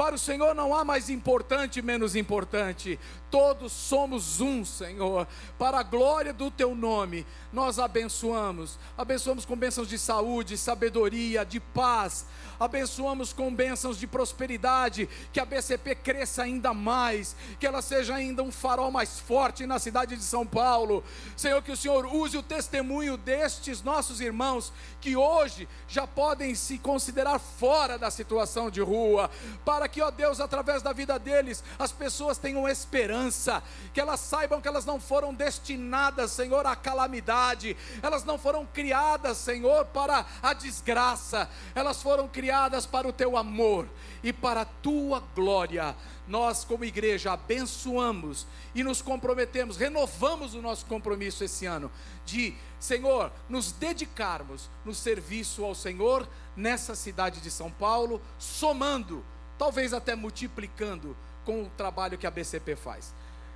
Para o Senhor não há mais importante menos importante. Todos somos um, Senhor. Para a glória do teu nome, nós abençoamos. Abençoamos com bênçãos de saúde, sabedoria, de paz. Abençoamos com bênçãos de prosperidade, que a BCP cresça ainda mais, que ela seja ainda um farol mais forte na cidade de São Paulo. Senhor, que o Senhor use o testemunho destes nossos irmãos que hoje já podem se considerar fora da situação de rua, para que, ó Deus, através da vida deles, as pessoas tenham esperança, que elas saibam que elas não foram destinadas, Senhor, à calamidade, elas não foram criadas, Senhor, para a desgraça, elas foram criadas para o teu amor e para a tua glória. Nós, como igreja, abençoamos e nos comprometemos, renovamos o nosso compromisso esse ano de, Senhor, nos dedicarmos no serviço ao Senhor nessa cidade de São Paulo, somando talvez até multiplicando com o trabalho que a BCP faz.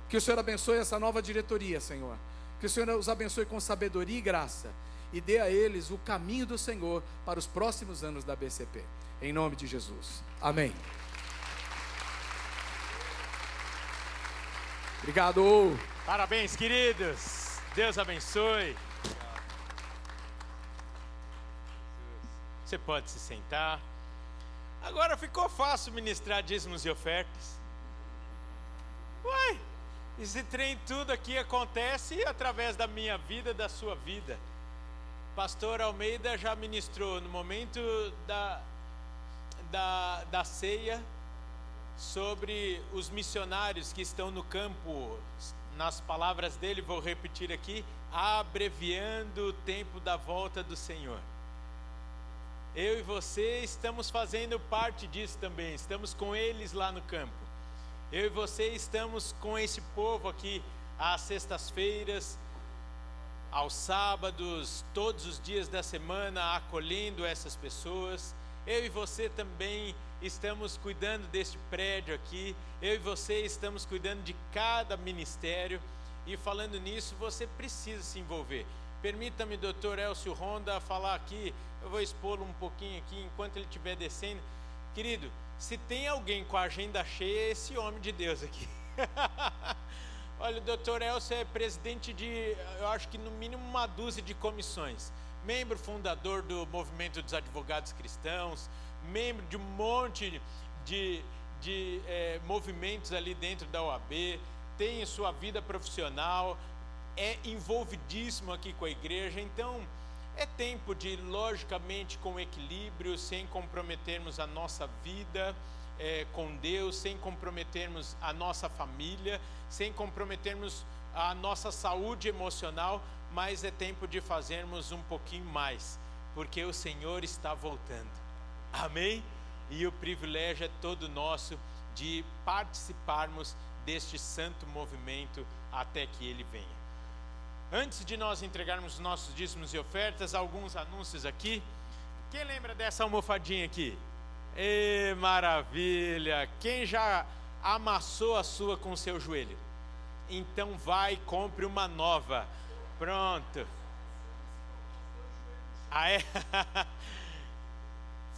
Que o Senhor abençoe essa nova diretoria, Senhor. Que o Senhor os abençoe com sabedoria e graça e dê a eles o caminho do Senhor para os próximos anos da BCP. Em nome de Jesus. Amém. Obrigado. Parabéns, queridos. Deus abençoe. Você pode se sentar. Agora ficou fácil ministrar dízimos e ofertas. Uai, esse trem tudo aqui acontece através da minha vida, da sua vida. Pastor Almeida já ministrou no momento da, da, da ceia sobre os missionários que estão no campo. Nas palavras dele, vou repetir aqui: abreviando o tempo da volta do Senhor. Eu e você estamos fazendo parte disso também, estamos com eles lá no campo. Eu e você estamos com esse povo aqui às sextas-feiras, aos sábados, todos os dias da semana, acolhendo essas pessoas. Eu e você também estamos cuidando deste prédio aqui. Eu e você estamos cuidando de cada ministério. E falando nisso, você precisa se envolver. Permita-me, doutor Elcio Ronda, falar aqui, eu vou expô-lo um pouquinho aqui enquanto ele estiver descendo. Querido, se tem alguém com a agenda cheia, é esse homem de Deus aqui. Olha, o doutor Elcio é presidente de, eu acho que no mínimo uma dúzia de comissões. Membro fundador do Movimento dos Advogados Cristãos, membro de um monte de, de é, movimentos ali dentro da OAB, tem sua vida profissional, é envolvidíssimo aqui com a igreja, então é tempo de, logicamente, com equilíbrio, sem comprometermos a nossa vida é, com Deus, sem comprometermos a nossa família, sem comprometermos a nossa saúde emocional, mas é tempo de fazermos um pouquinho mais, porque o Senhor está voltando. Amém? E o privilégio é todo nosso de participarmos deste santo movimento até que ele venha. Antes de nós entregarmos nossos dízimos e ofertas, alguns anúncios aqui. Quem lembra dessa almofadinha aqui? Ê, maravilha! Quem já amassou a sua com seu joelho? Então vai e compre uma nova. Pronto. Ah, é?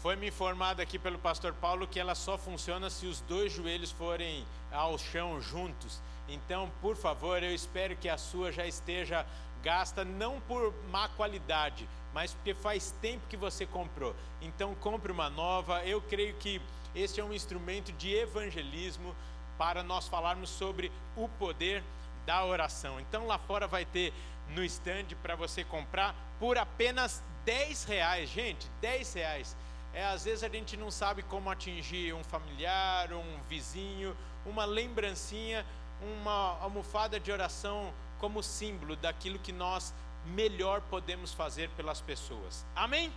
Foi me informado aqui pelo pastor Paulo que ela só funciona se os dois joelhos forem ao chão juntos. Então, por favor, eu espero que a sua já esteja gasta não por má qualidade, mas porque faz tempo que você comprou. Então, compre uma nova. Eu creio que este é um instrumento de evangelismo para nós falarmos sobre o poder da oração. Então, lá fora vai ter no stand para você comprar por apenas 10 reais, gente, 10 reais. É, às vezes a gente não sabe como atingir um familiar, um vizinho, uma lembrancinha uma almofada de oração como símbolo daquilo que nós melhor podemos fazer pelas pessoas. Amém?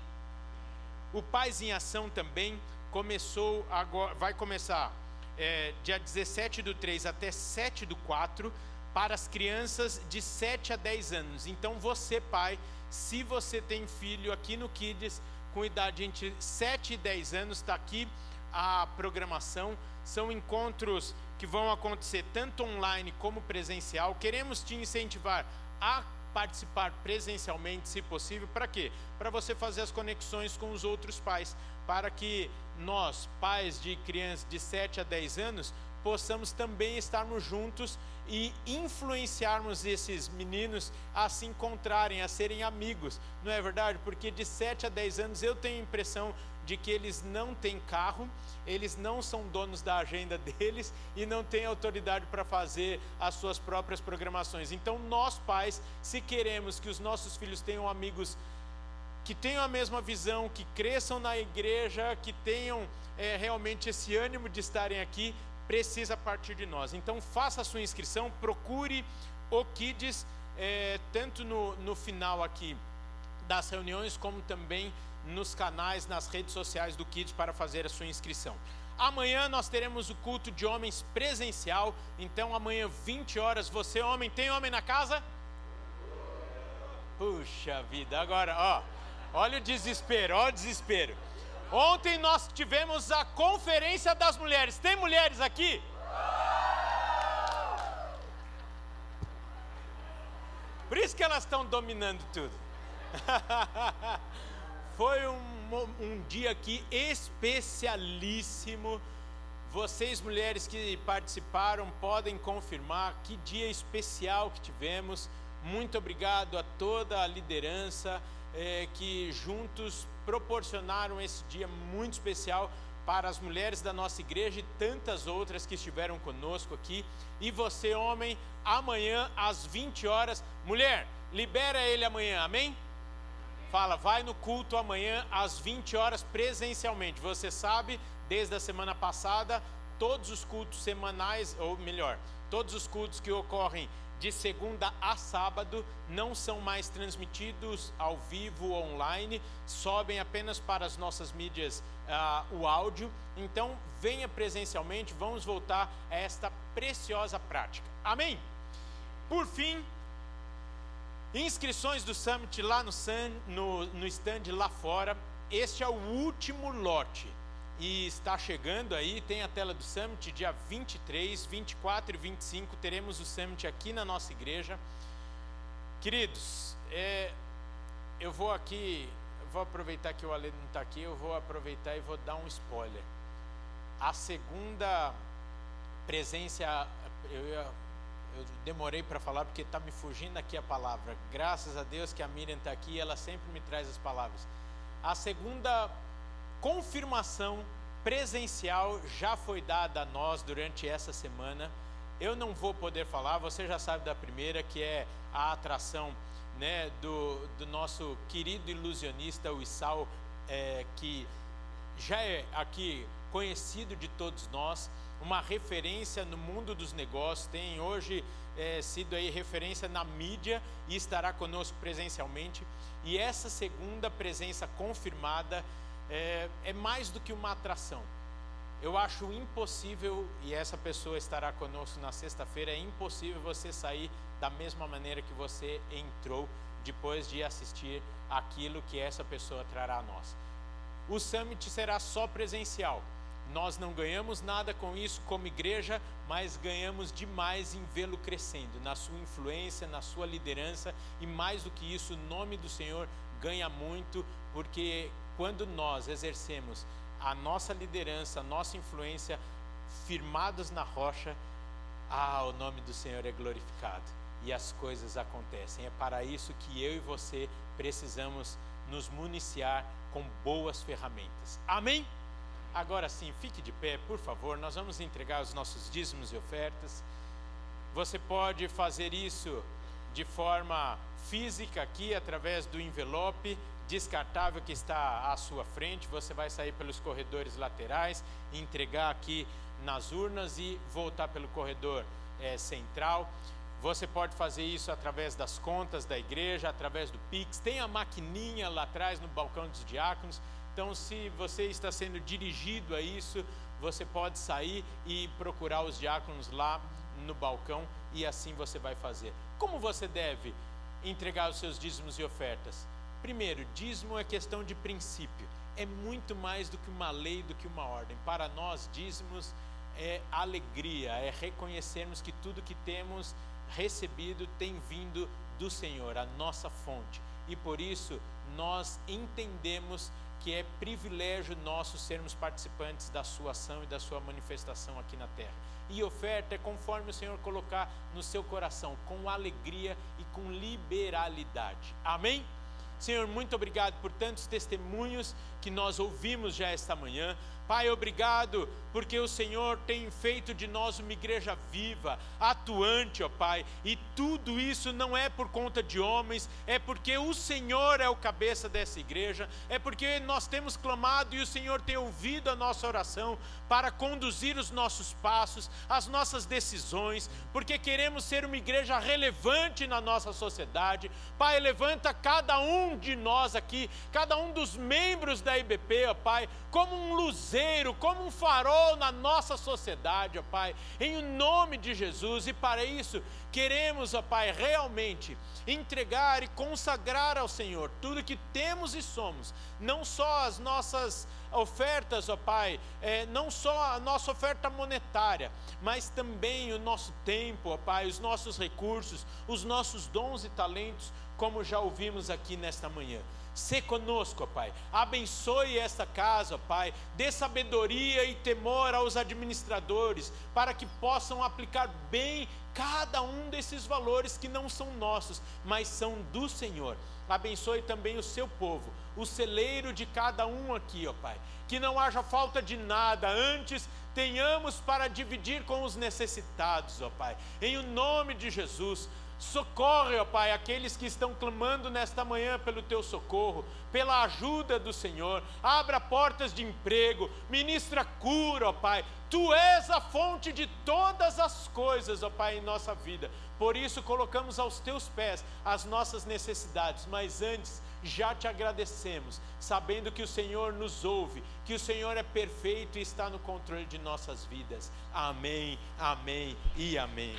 O Paz em Ação também começou agora, vai começar é, dia 17 do 3 até 7 do 4 para as crianças de 7 a 10 anos. Então você, pai, se você tem filho aqui no Kids, com idade entre 7 e 10 anos, está aqui a programação. São encontros que vão acontecer tanto online como presencial. Queremos te incentivar a participar presencialmente, se possível, para quê? Para você fazer as conexões com os outros pais, para que nós, pais de crianças de 7 a 10 anos, possamos também estarmos juntos e influenciarmos esses meninos a se encontrarem, a serem amigos, não é verdade? Porque de 7 a 10 anos eu tenho a impressão de que eles não têm carro, eles não são donos da agenda deles e não têm autoridade para fazer as suas próprias programações. Então, nós pais, se queremos que os nossos filhos tenham amigos que tenham a mesma visão, que cresçam na igreja, que tenham é, realmente esse ânimo de estarem aqui, precisa partir de nós. Então, faça a sua inscrição, procure o Kids, é, tanto no, no final aqui das reuniões, como também nos canais, nas redes sociais do Kids para fazer a sua inscrição. Amanhã nós teremos o culto de homens presencial. Então, amanhã, 20 horas. Você, homem, tem homem na casa? Puxa vida, agora, ó. Olha o desespero, olha o desespero. Ontem nós tivemos a conferência das mulheres. Tem mulheres aqui? Por isso que elas estão dominando tudo. Foi um, um dia aqui especialíssimo. Vocês, mulheres que participaram, podem confirmar que dia especial que tivemos. Muito obrigado a toda a liderança é, que juntos proporcionaram esse dia muito especial para as mulheres da nossa igreja e tantas outras que estiveram conosco aqui. E você, homem, amanhã às 20 horas, mulher, libera ele amanhã, amém? Fala, vai no culto amanhã às 20 horas presencialmente. Você sabe, desde a semana passada, todos os cultos semanais, ou melhor, todos os cultos que ocorrem de segunda a sábado não são mais transmitidos ao vivo online, sobem apenas para as nossas mídias uh, o áudio. Então, venha presencialmente, vamos voltar a esta preciosa prática. Amém? Por fim, Inscrições do Summit lá no, no, no stand lá fora. Este é o último lote. E está chegando aí, tem a tela do Summit, dia 23, 24 e 25. Teremos o Summit aqui na nossa igreja. Queridos, é, eu vou aqui, vou aproveitar que o Ale não está aqui, eu vou aproveitar e vou dar um spoiler. A segunda presença, eu ia eu demorei para falar porque está me fugindo aqui a palavra. Graças a Deus que a Miriam está aqui, ela sempre me traz as palavras. A segunda confirmação presencial já foi dada a nós durante essa semana. Eu não vou poder falar, você já sabe da primeira, que é a atração né, do, do nosso querido ilusionista, o Isal, é, que já é aqui conhecido de todos nós uma referência no mundo dos negócios, tem hoje é, sido aí referência na mídia e estará conosco presencialmente. E essa segunda presença confirmada é, é mais do que uma atração. Eu acho impossível, e essa pessoa estará conosco na sexta-feira, é impossível você sair da mesma maneira que você entrou depois de assistir aquilo que essa pessoa trará a nós. O summit será só presencial nós não ganhamos nada com isso como igreja, mas ganhamos demais em vê-lo crescendo, na sua influência, na sua liderança e mais do que isso, o nome do Senhor ganha muito, porque quando nós exercemos a nossa liderança, a nossa influência firmados na rocha, ah, o nome do Senhor é glorificado e as coisas acontecem. É para isso que eu e você precisamos nos municiar com boas ferramentas. Amém? Agora sim, fique de pé, por favor. Nós vamos entregar os nossos dízimos e ofertas. Você pode fazer isso de forma física aqui, através do envelope descartável que está à sua frente. Você vai sair pelos corredores laterais, entregar aqui nas urnas e voltar pelo corredor é, central. Você pode fazer isso através das contas da igreja, através do Pix. Tem a maquininha lá atrás no balcão dos diáconos. Então, se você está sendo dirigido a isso, você pode sair e procurar os diáconos lá no balcão e assim você vai fazer. Como você deve entregar os seus dízimos e ofertas? Primeiro, dízimo é questão de princípio. É muito mais do que uma lei, do que uma ordem. Para nós, dízimos é alegria, é reconhecermos que tudo que temos recebido tem vindo do Senhor, a nossa fonte. E por isso nós entendemos que é privilégio nosso sermos participantes da sua ação e da sua manifestação aqui na terra. E oferta é conforme o Senhor colocar no seu coração, com alegria e com liberalidade. Amém? Senhor, muito obrigado por tantos testemunhos que nós ouvimos já esta manhã. Pai, obrigado porque o Senhor tem feito de nós uma igreja viva, atuante, ó Pai, e tudo isso não é por conta de homens, é porque o Senhor é o cabeça dessa igreja, é porque nós temos clamado e o Senhor tem ouvido a nossa oração para conduzir os nossos passos, as nossas decisões, porque queremos ser uma igreja relevante na nossa sociedade. Pai, levanta cada um de nós aqui, cada um dos membros da IBP, ó Pai, como um luzeiro, como um farol na nossa sociedade, ó Pai, em nome de Jesus. E para isso, queremos, ó Pai, realmente entregar e consagrar ao Senhor tudo que temos e somos, não só as nossas ofertas, ó Pai, é, não só a nossa oferta monetária, mas também o nosso tempo, ó Pai, os nossos recursos, os nossos dons e talentos, como já ouvimos aqui nesta manhã. Se conosco, Pai. Abençoe esta casa, Pai. Dê sabedoria e temor aos administradores, para que possam aplicar bem cada um desses valores que não são nossos, mas são do Senhor. Abençoe também o seu povo, o celeiro de cada um aqui, ó Pai. Que não haja falta de nada, antes tenhamos para dividir com os necessitados, ó Pai. Em o nome de Jesus, Socorre, ó Pai, aqueles que estão clamando nesta manhã pelo teu socorro, pela ajuda do Senhor. Abra portas de emprego, ministra cura, ó Pai. Tu és a fonte de todas as coisas, ó Pai, em nossa vida. Por isso colocamos aos teus pés as nossas necessidades, mas antes já te agradecemos, sabendo que o Senhor nos ouve, que o Senhor é perfeito e está no controle de nossas vidas. Amém, amém e amém.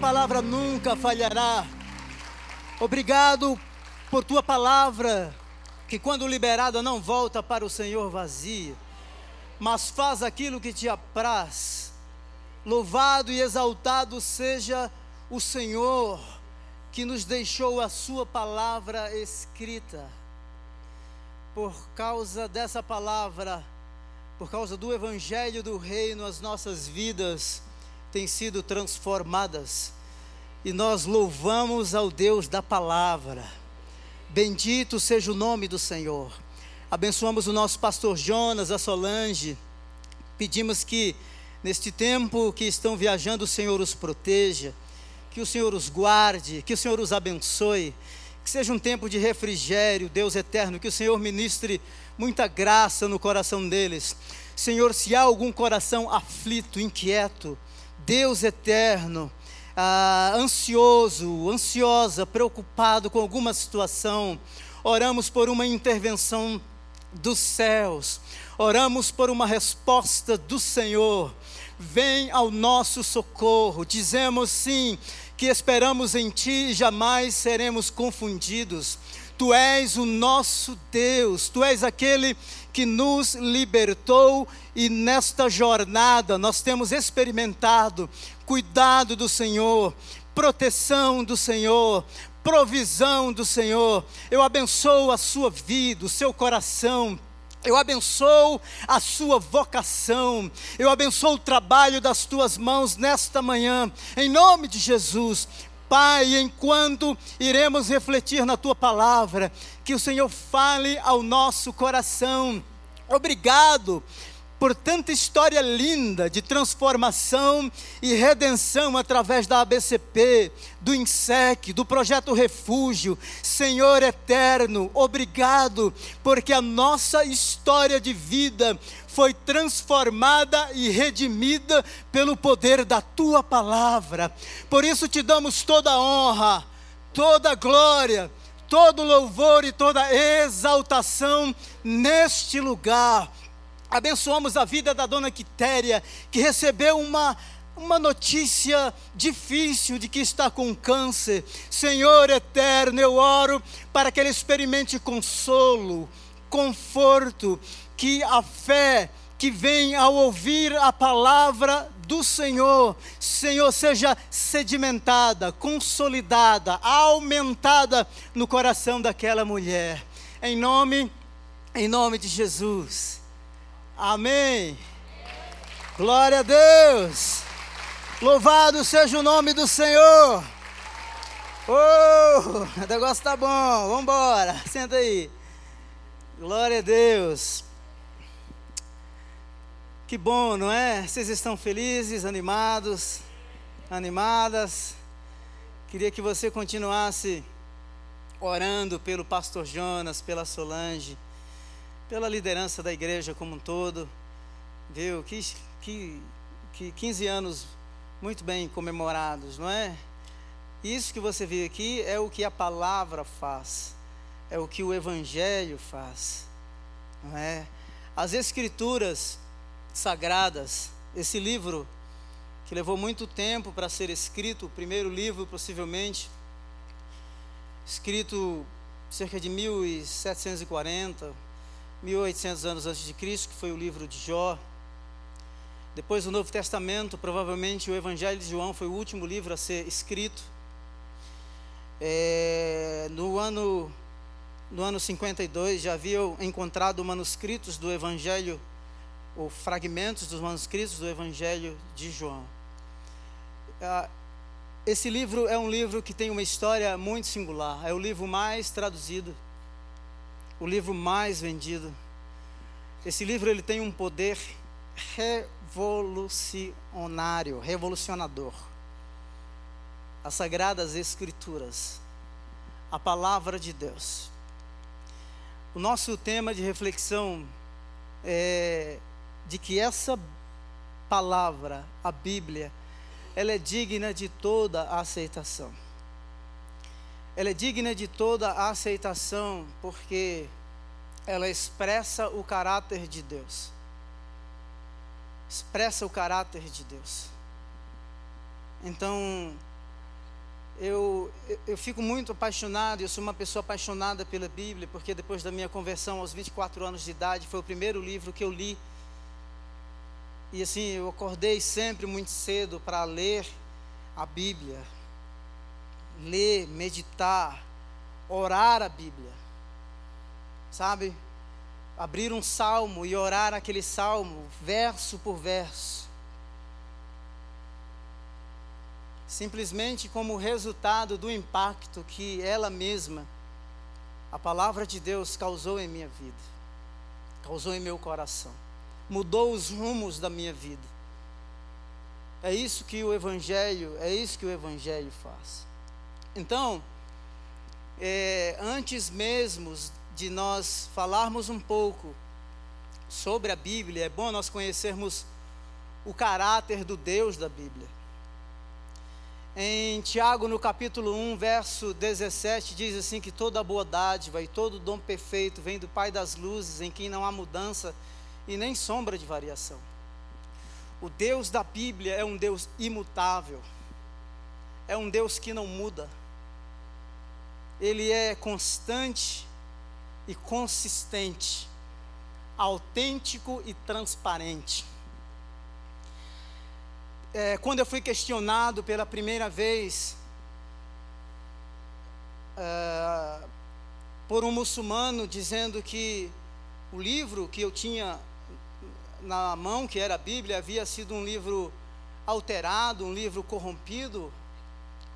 Palavra nunca falhará. Obrigado por tua palavra, que quando liberada não volta para o Senhor vazia, mas faz aquilo que te apraz. Louvado e exaltado seja o Senhor, que nos deixou a sua palavra escrita. Por causa dessa palavra, por causa do evangelho do reino, as nossas vidas têm sido transformadas. E nós louvamos ao Deus da palavra. Bendito seja o nome do Senhor. Abençoamos o nosso pastor Jonas, a Solange. Pedimos que neste tempo que estão viajando, o Senhor os proteja, que o Senhor os guarde, que o Senhor os abençoe, que seja um tempo de refrigério, Deus eterno, que o Senhor ministre muita graça no coração deles. Senhor, se há algum coração aflito, inquieto, Deus eterno, ah, ansioso, ansiosa, preocupado com alguma situação, oramos por uma intervenção dos céus, oramos por uma resposta do Senhor. Vem ao nosso socorro, dizemos sim que esperamos em Ti e jamais seremos confundidos. Tu és o nosso Deus, Tu és aquele que nos libertou e nesta jornada nós temos experimentado cuidado do Senhor, proteção do Senhor, provisão do Senhor. Eu abençoo a sua vida, o seu coração. Eu abençoo a sua vocação, eu abençoo o trabalho das tuas mãos nesta manhã, em nome de Jesus. Pai, enquanto iremos refletir na tua palavra, que o Senhor fale ao nosso coração. Obrigado por tanta história linda de transformação e redenção através da ABCP, do INSEC, do projeto Refúgio. Senhor eterno, obrigado, porque a nossa história de vida foi transformada e redimida pelo poder da tua palavra. Por isso te damos toda a honra, toda a glória, todo louvor e toda exaltação neste lugar. Abençoamos a vida da dona Quitéria, que recebeu uma, uma notícia difícil de que está com câncer. Senhor eterno, eu oro para que ele experimente consolo, conforto, que a fé que vem ao ouvir a palavra do Senhor, Senhor, seja sedimentada, consolidada, aumentada no coração daquela mulher. Em nome, em nome de Jesus. Amém. Glória a Deus. Louvado seja o nome do Senhor. Oh, o negócio tá bom. Vamos embora. Senta aí. Glória a Deus. Que bom, não é? Vocês estão felizes, animados, animadas. Queria que você continuasse orando pelo pastor Jonas, pela Solange pela liderança da igreja como um todo. Viu? Que, que, que 15 anos muito bem comemorados, não é? Isso que você viu aqui é o que a palavra faz. é o que o Evangelho faz, não é? As Escrituras Sagradas, esse livro que levou muito tempo para ser escrito, o primeiro livro possivelmente, escrito cerca de 1740, 1800 anos antes de Cristo, que foi o livro de Jó. Depois do Novo Testamento, provavelmente o Evangelho de João foi o último livro a ser escrito. É, no ano no ano 52 já haviam encontrado manuscritos do Evangelho ou fragmentos dos manuscritos do Evangelho de João. Ah, esse livro é um livro que tem uma história muito singular. É o livro mais traduzido, o livro mais vendido. Esse livro ele tem um poder revolucionário, revolucionador. As sagradas escrituras, a palavra de Deus. O nosso tema de reflexão é de que essa palavra, a Bíblia, ela é digna de toda a aceitação. Ela é digna de toda a aceitação porque ela expressa o caráter de Deus. Expressa o caráter de Deus. Então, eu, eu fico muito apaixonado, eu sou uma pessoa apaixonada pela Bíblia, porque depois da minha conversão aos 24 anos de idade, foi o primeiro livro que eu li. E assim, eu acordei sempre muito cedo para ler a Bíblia, ler, meditar, orar a Bíblia, sabe? Abrir um salmo e orar aquele salmo, verso por verso. simplesmente como resultado do impacto que ela mesma, a palavra de Deus, causou em minha vida, causou em meu coração, mudou os rumos da minha vida. É isso que o Evangelho, é isso que o Evangelho faz. Então, é, antes mesmo de nós falarmos um pouco sobre a Bíblia, é bom nós conhecermos o caráter do Deus da Bíblia. Em Tiago, no capítulo 1, verso 17, diz assim: que toda boa dádiva e todo dom perfeito vem do Pai das luzes, em quem não há mudança e nem sombra de variação. O Deus da Bíblia é um Deus imutável, é um Deus que não muda, ele é constante e consistente, autêntico e transparente. É, quando eu fui questionado pela primeira vez é, por um muçulmano dizendo que o livro que eu tinha na mão, que era a Bíblia, havia sido um livro alterado, um livro corrompido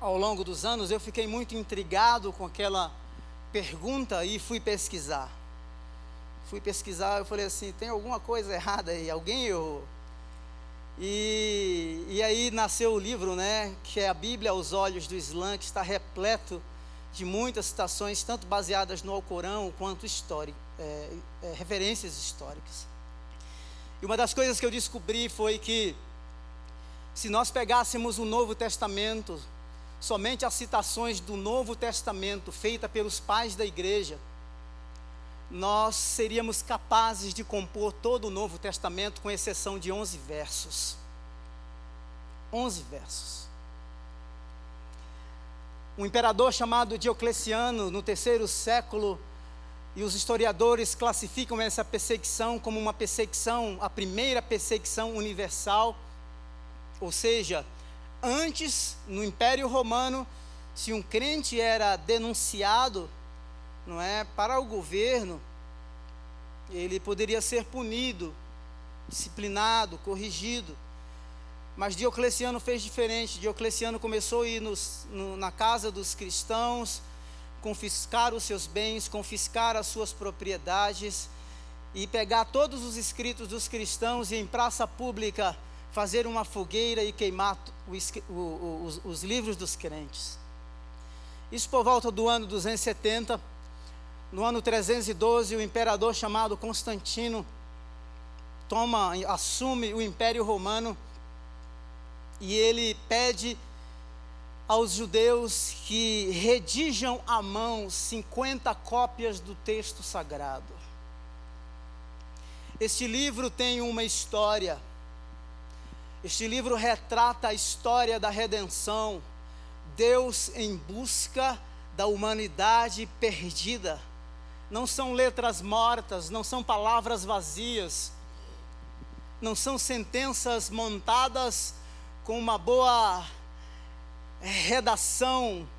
ao longo dos anos, eu fiquei muito intrigado com aquela pergunta e fui pesquisar. Fui pesquisar, eu falei assim: tem alguma coisa errada aí? Alguém errou? E, e aí nasceu o livro, né, que é a Bíblia aos Olhos do Islã, que está repleto de muitas citações, tanto baseadas no Alcorão quanto é, é, referências históricas. E uma das coisas que eu descobri foi que, se nós pegássemos o Novo Testamento, somente as citações do Novo Testamento feitas pelos pais da igreja, nós seríamos capazes de compor todo o Novo Testamento, com exceção de 11 versos. 11 versos. Um imperador chamado Diocleciano, no terceiro século, e os historiadores classificam essa perseguição como uma perseguição, a primeira perseguição universal, ou seja, antes, no Império Romano, se um crente era denunciado não é, para o governo, ele poderia ser punido, disciplinado, corrigido. Mas Diocleciano fez diferente. Diocleciano começou a ir nos, no, na casa dos cristãos, confiscar os seus bens, confiscar as suas propriedades e pegar todos os escritos dos cristãos e em praça pública fazer uma fogueira e queimar o, o, os, os livros dos crentes. Isso por volta do ano 270 no ano 312, o imperador chamado Constantino toma, assume o Império Romano e ele pede aos judeus que redigam à mão 50 cópias do texto sagrado. Este livro tem uma história. Este livro retrata a história da redenção, Deus em busca da humanidade perdida. Não são letras mortas, não são palavras vazias, não são sentenças montadas com uma boa redação.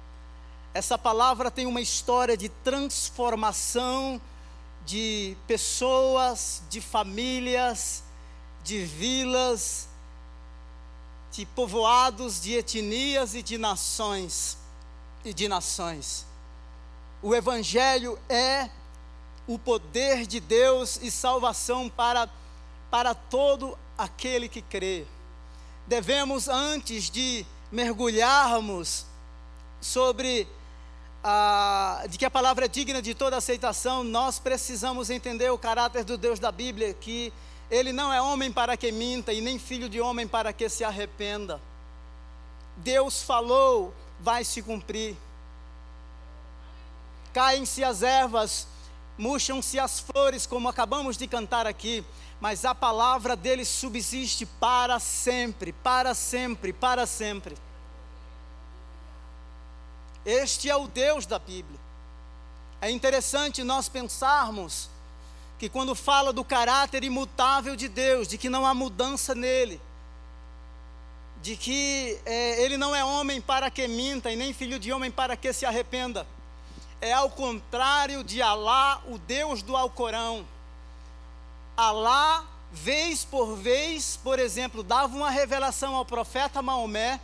Essa palavra tem uma história de transformação de pessoas, de famílias, de vilas, povoados, de etnias e de nações e de nações. O evangelho é o poder de Deus e salvação para para todo aquele que crê. Devemos antes de mergulharmos sobre de que a palavra é digna de toda aceitação, nós precisamos entender o caráter do Deus da Bíblia, que ele não é homem para que minta e nem filho de homem para que se arrependa. Deus falou, vai se cumprir. Caem-se as ervas, murcham-se as flores, como acabamos de cantar aqui, mas a palavra dele subsiste para sempre, para sempre, para sempre. Este é o Deus da Bíblia. É interessante nós pensarmos que quando fala do caráter imutável de Deus, de que não há mudança nele, de que é, ele não é homem para que minta e nem filho de homem para que se arrependa, é ao contrário de Alá, o Deus do Alcorão. Alá, vez por vez, por exemplo, dava uma revelação ao profeta Maomé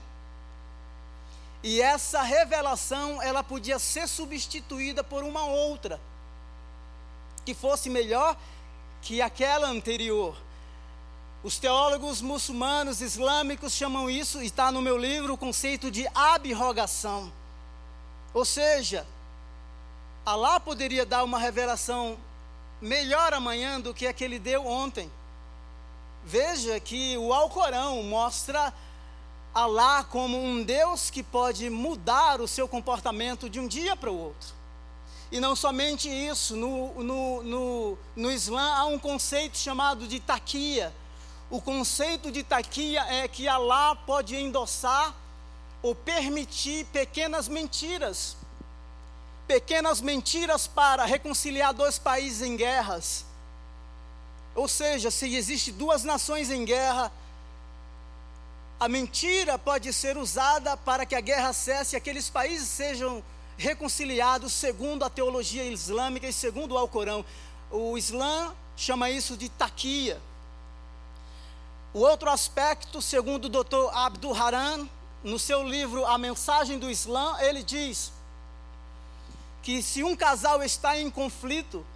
e essa revelação, ela podia ser substituída por uma outra, que fosse melhor que aquela anterior. Os teólogos muçulmanos islâmicos chamam isso, está no meu livro, o conceito de abrogação. Ou seja, Allah poderia dar uma revelação melhor amanhã do que a que ele deu ontem. Veja que o Alcorão mostra Alá como um Deus que pode mudar o seu comportamento de um dia para o outro. E não somente isso, no, no, no, no Islã há um conceito chamado de taquia. O conceito de taquia é que Alá pode endossar ou permitir pequenas mentiras. Pequenas mentiras para reconciliar dois países em guerras. Ou seja, se existe duas nações em guerra, a mentira pode ser usada para que a guerra cesse e aqueles países sejam reconciliados segundo a teologia islâmica e segundo o Alcorão. O Islã chama isso de taquia. O outro aspecto, segundo o Dr. Abdul Haran, no seu livro A Mensagem do Islã, ele diz que se um casal está em conflito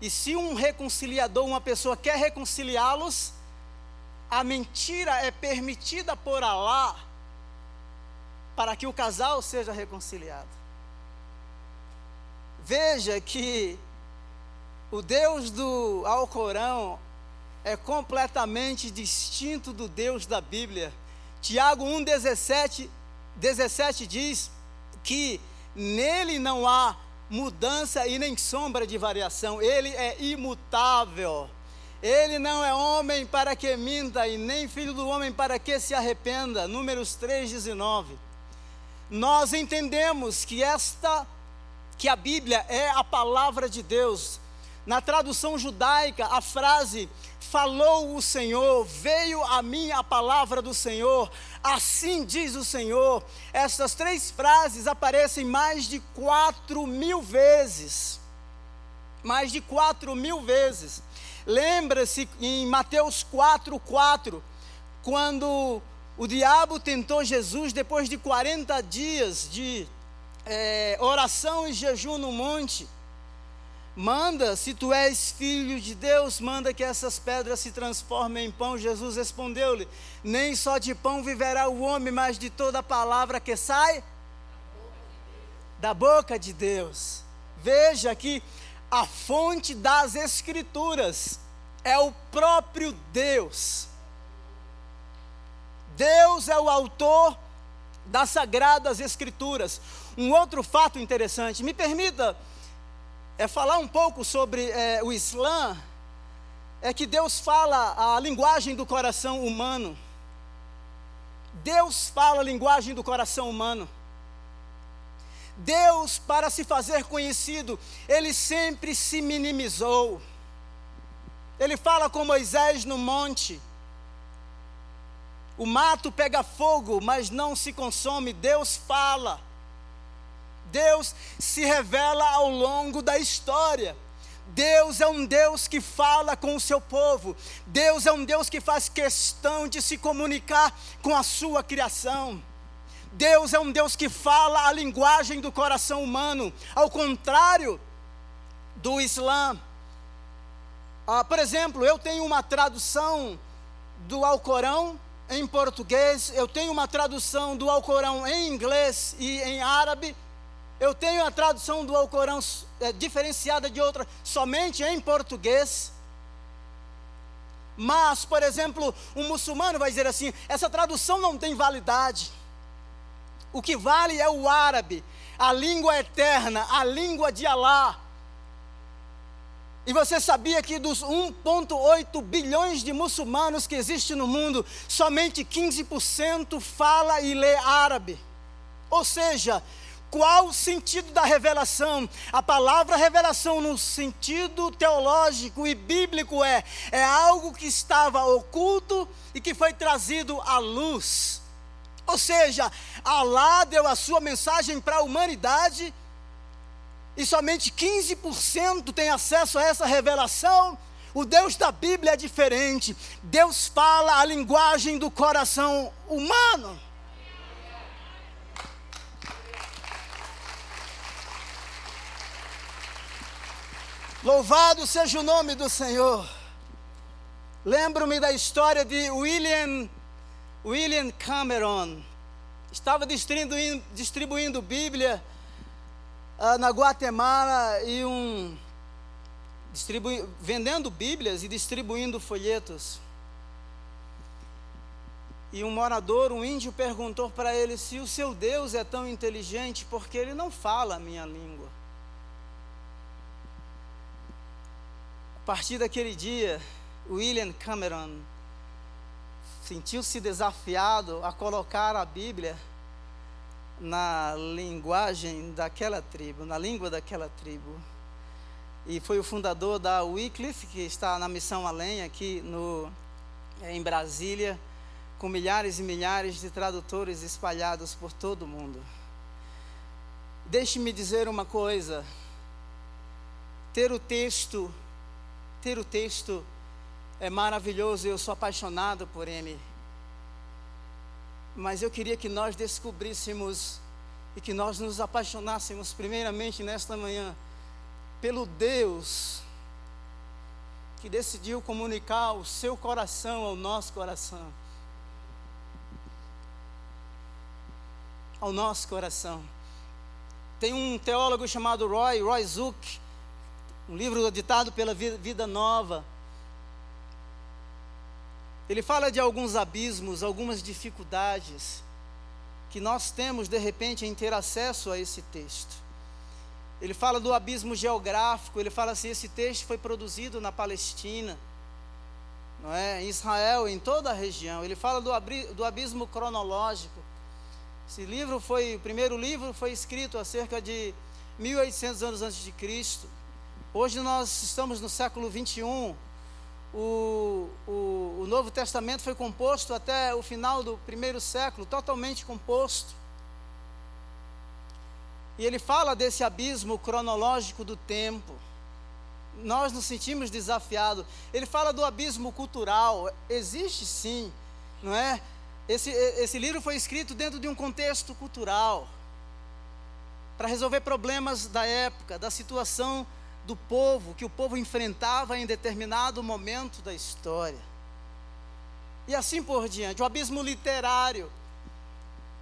e se um reconciliador, uma pessoa quer reconciliá-los, a mentira é permitida por Alá para que o casal seja reconciliado. Veja que o Deus do Alcorão é completamente distinto do Deus da Bíblia. Tiago 1,17 17 diz que nele não há mudança e nem sombra de variação, ele é imutável. Ele não é homem para que minta, e nem filho do homem para que se arrependa. Números 3,19. Nós entendemos que esta, que a Bíblia é a palavra de Deus. Na tradução judaica, a frase falou o Senhor, veio a mim a palavra do Senhor, assim diz o Senhor. Essas três frases aparecem mais de quatro mil vezes. Mais de quatro mil vezes. Lembra-se em Mateus 4, 4, quando o diabo tentou Jesus depois de 40 dias de é, oração e jejum no monte. Manda, se tu és filho de Deus, manda que essas pedras se transformem em pão. Jesus respondeu-lhe: Nem só de pão viverá o homem, mas de toda palavra que sai da boca de Deus. Veja que a fonte das Escrituras é o próprio Deus. Deus é o autor das Sagradas Escrituras. Um outro fato interessante, me permita é, falar um pouco sobre é, o Islã, é que Deus fala a linguagem do coração humano. Deus fala a linguagem do coração humano. Deus, para se fazer conhecido, ele sempre se minimizou. Ele fala com Moisés no monte. O mato pega fogo, mas não se consome. Deus fala. Deus se revela ao longo da história. Deus é um Deus que fala com o seu povo. Deus é um Deus que faz questão de se comunicar com a sua criação. Deus é um Deus que fala a linguagem do coração humano, ao contrário do Islã. Ah, por exemplo, eu tenho uma tradução do Alcorão em português, eu tenho uma tradução do Alcorão em inglês e em árabe, eu tenho a tradução do Alcorão é, diferenciada de outra somente em português. Mas, por exemplo, um muçulmano vai dizer assim: essa tradução não tem validade. O que vale é o árabe, a língua eterna, a língua de Alá. E você sabia que dos 1,8 bilhões de muçulmanos que existem no mundo, somente 15% fala e lê árabe? Ou seja, qual o sentido da revelação? A palavra revelação, no sentido teológico e bíblico, é, é algo que estava oculto e que foi trazido à luz. Ou seja, Alá deu a sua mensagem para a humanidade e somente 15% tem acesso a essa revelação, o Deus da Bíblia é diferente. Deus fala a linguagem do coração humano. Louvado seja o nome do Senhor. Lembro-me da história de William, William Cameron. Estava distribuindo, distribuindo Bíblia ah, na Guatemala e um vendendo Bíblias e distribuindo folhetos. E um morador, um índio, perguntou para ele se o seu Deus é tão inteligente porque ele não fala a minha língua. Partir daquele dia, William Cameron sentiu-se desafiado a colocar a Bíblia na linguagem daquela tribo, na língua daquela tribo. E foi o fundador da Wycliffe, que está na Missão Além, aqui no, eh, em Brasília, com milhares e milhares de tradutores espalhados por todo o mundo. Deixe-me dizer uma coisa: ter o texto, ter o texto é maravilhoso, eu sou apaixonado por ele mas eu queria que nós descobríssemos e que nós nos apaixonássemos, primeiramente nesta manhã, pelo Deus que decidiu comunicar o seu coração ao nosso coração. Ao nosso coração. Tem um teólogo chamado Roy, Roy Zuck, um livro editado pela Vida Nova ele fala de alguns abismos, algumas dificuldades que nós temos de repente em ter acesso a esse texto. Ele fala do abismo geográfico, ele fala assim: esse texto foi produzido na Palestina, não é? em Israel, em toda a região. Ele fala do, do abismo cronológico. Esse livro foi, o primeiro livro foi escrito há cerca de 1800 anos antes de Cristo. Hoje nós estamos no século 21 o, o, o Novo Testamento foi composto até o final do primeiro século, totalmente composto. E ele fala desse abismo cronológico do tempo. Nós nos sentimos desafiados. Ele fala do abismo cultural. Existe sim, não é? Esse, esse livro foi escrito dentro de um contexto cultural para resolver problemas da época, da situação do povo, que o povo enfrentava em determinado momento da história. E assim por diante, o abismo literário.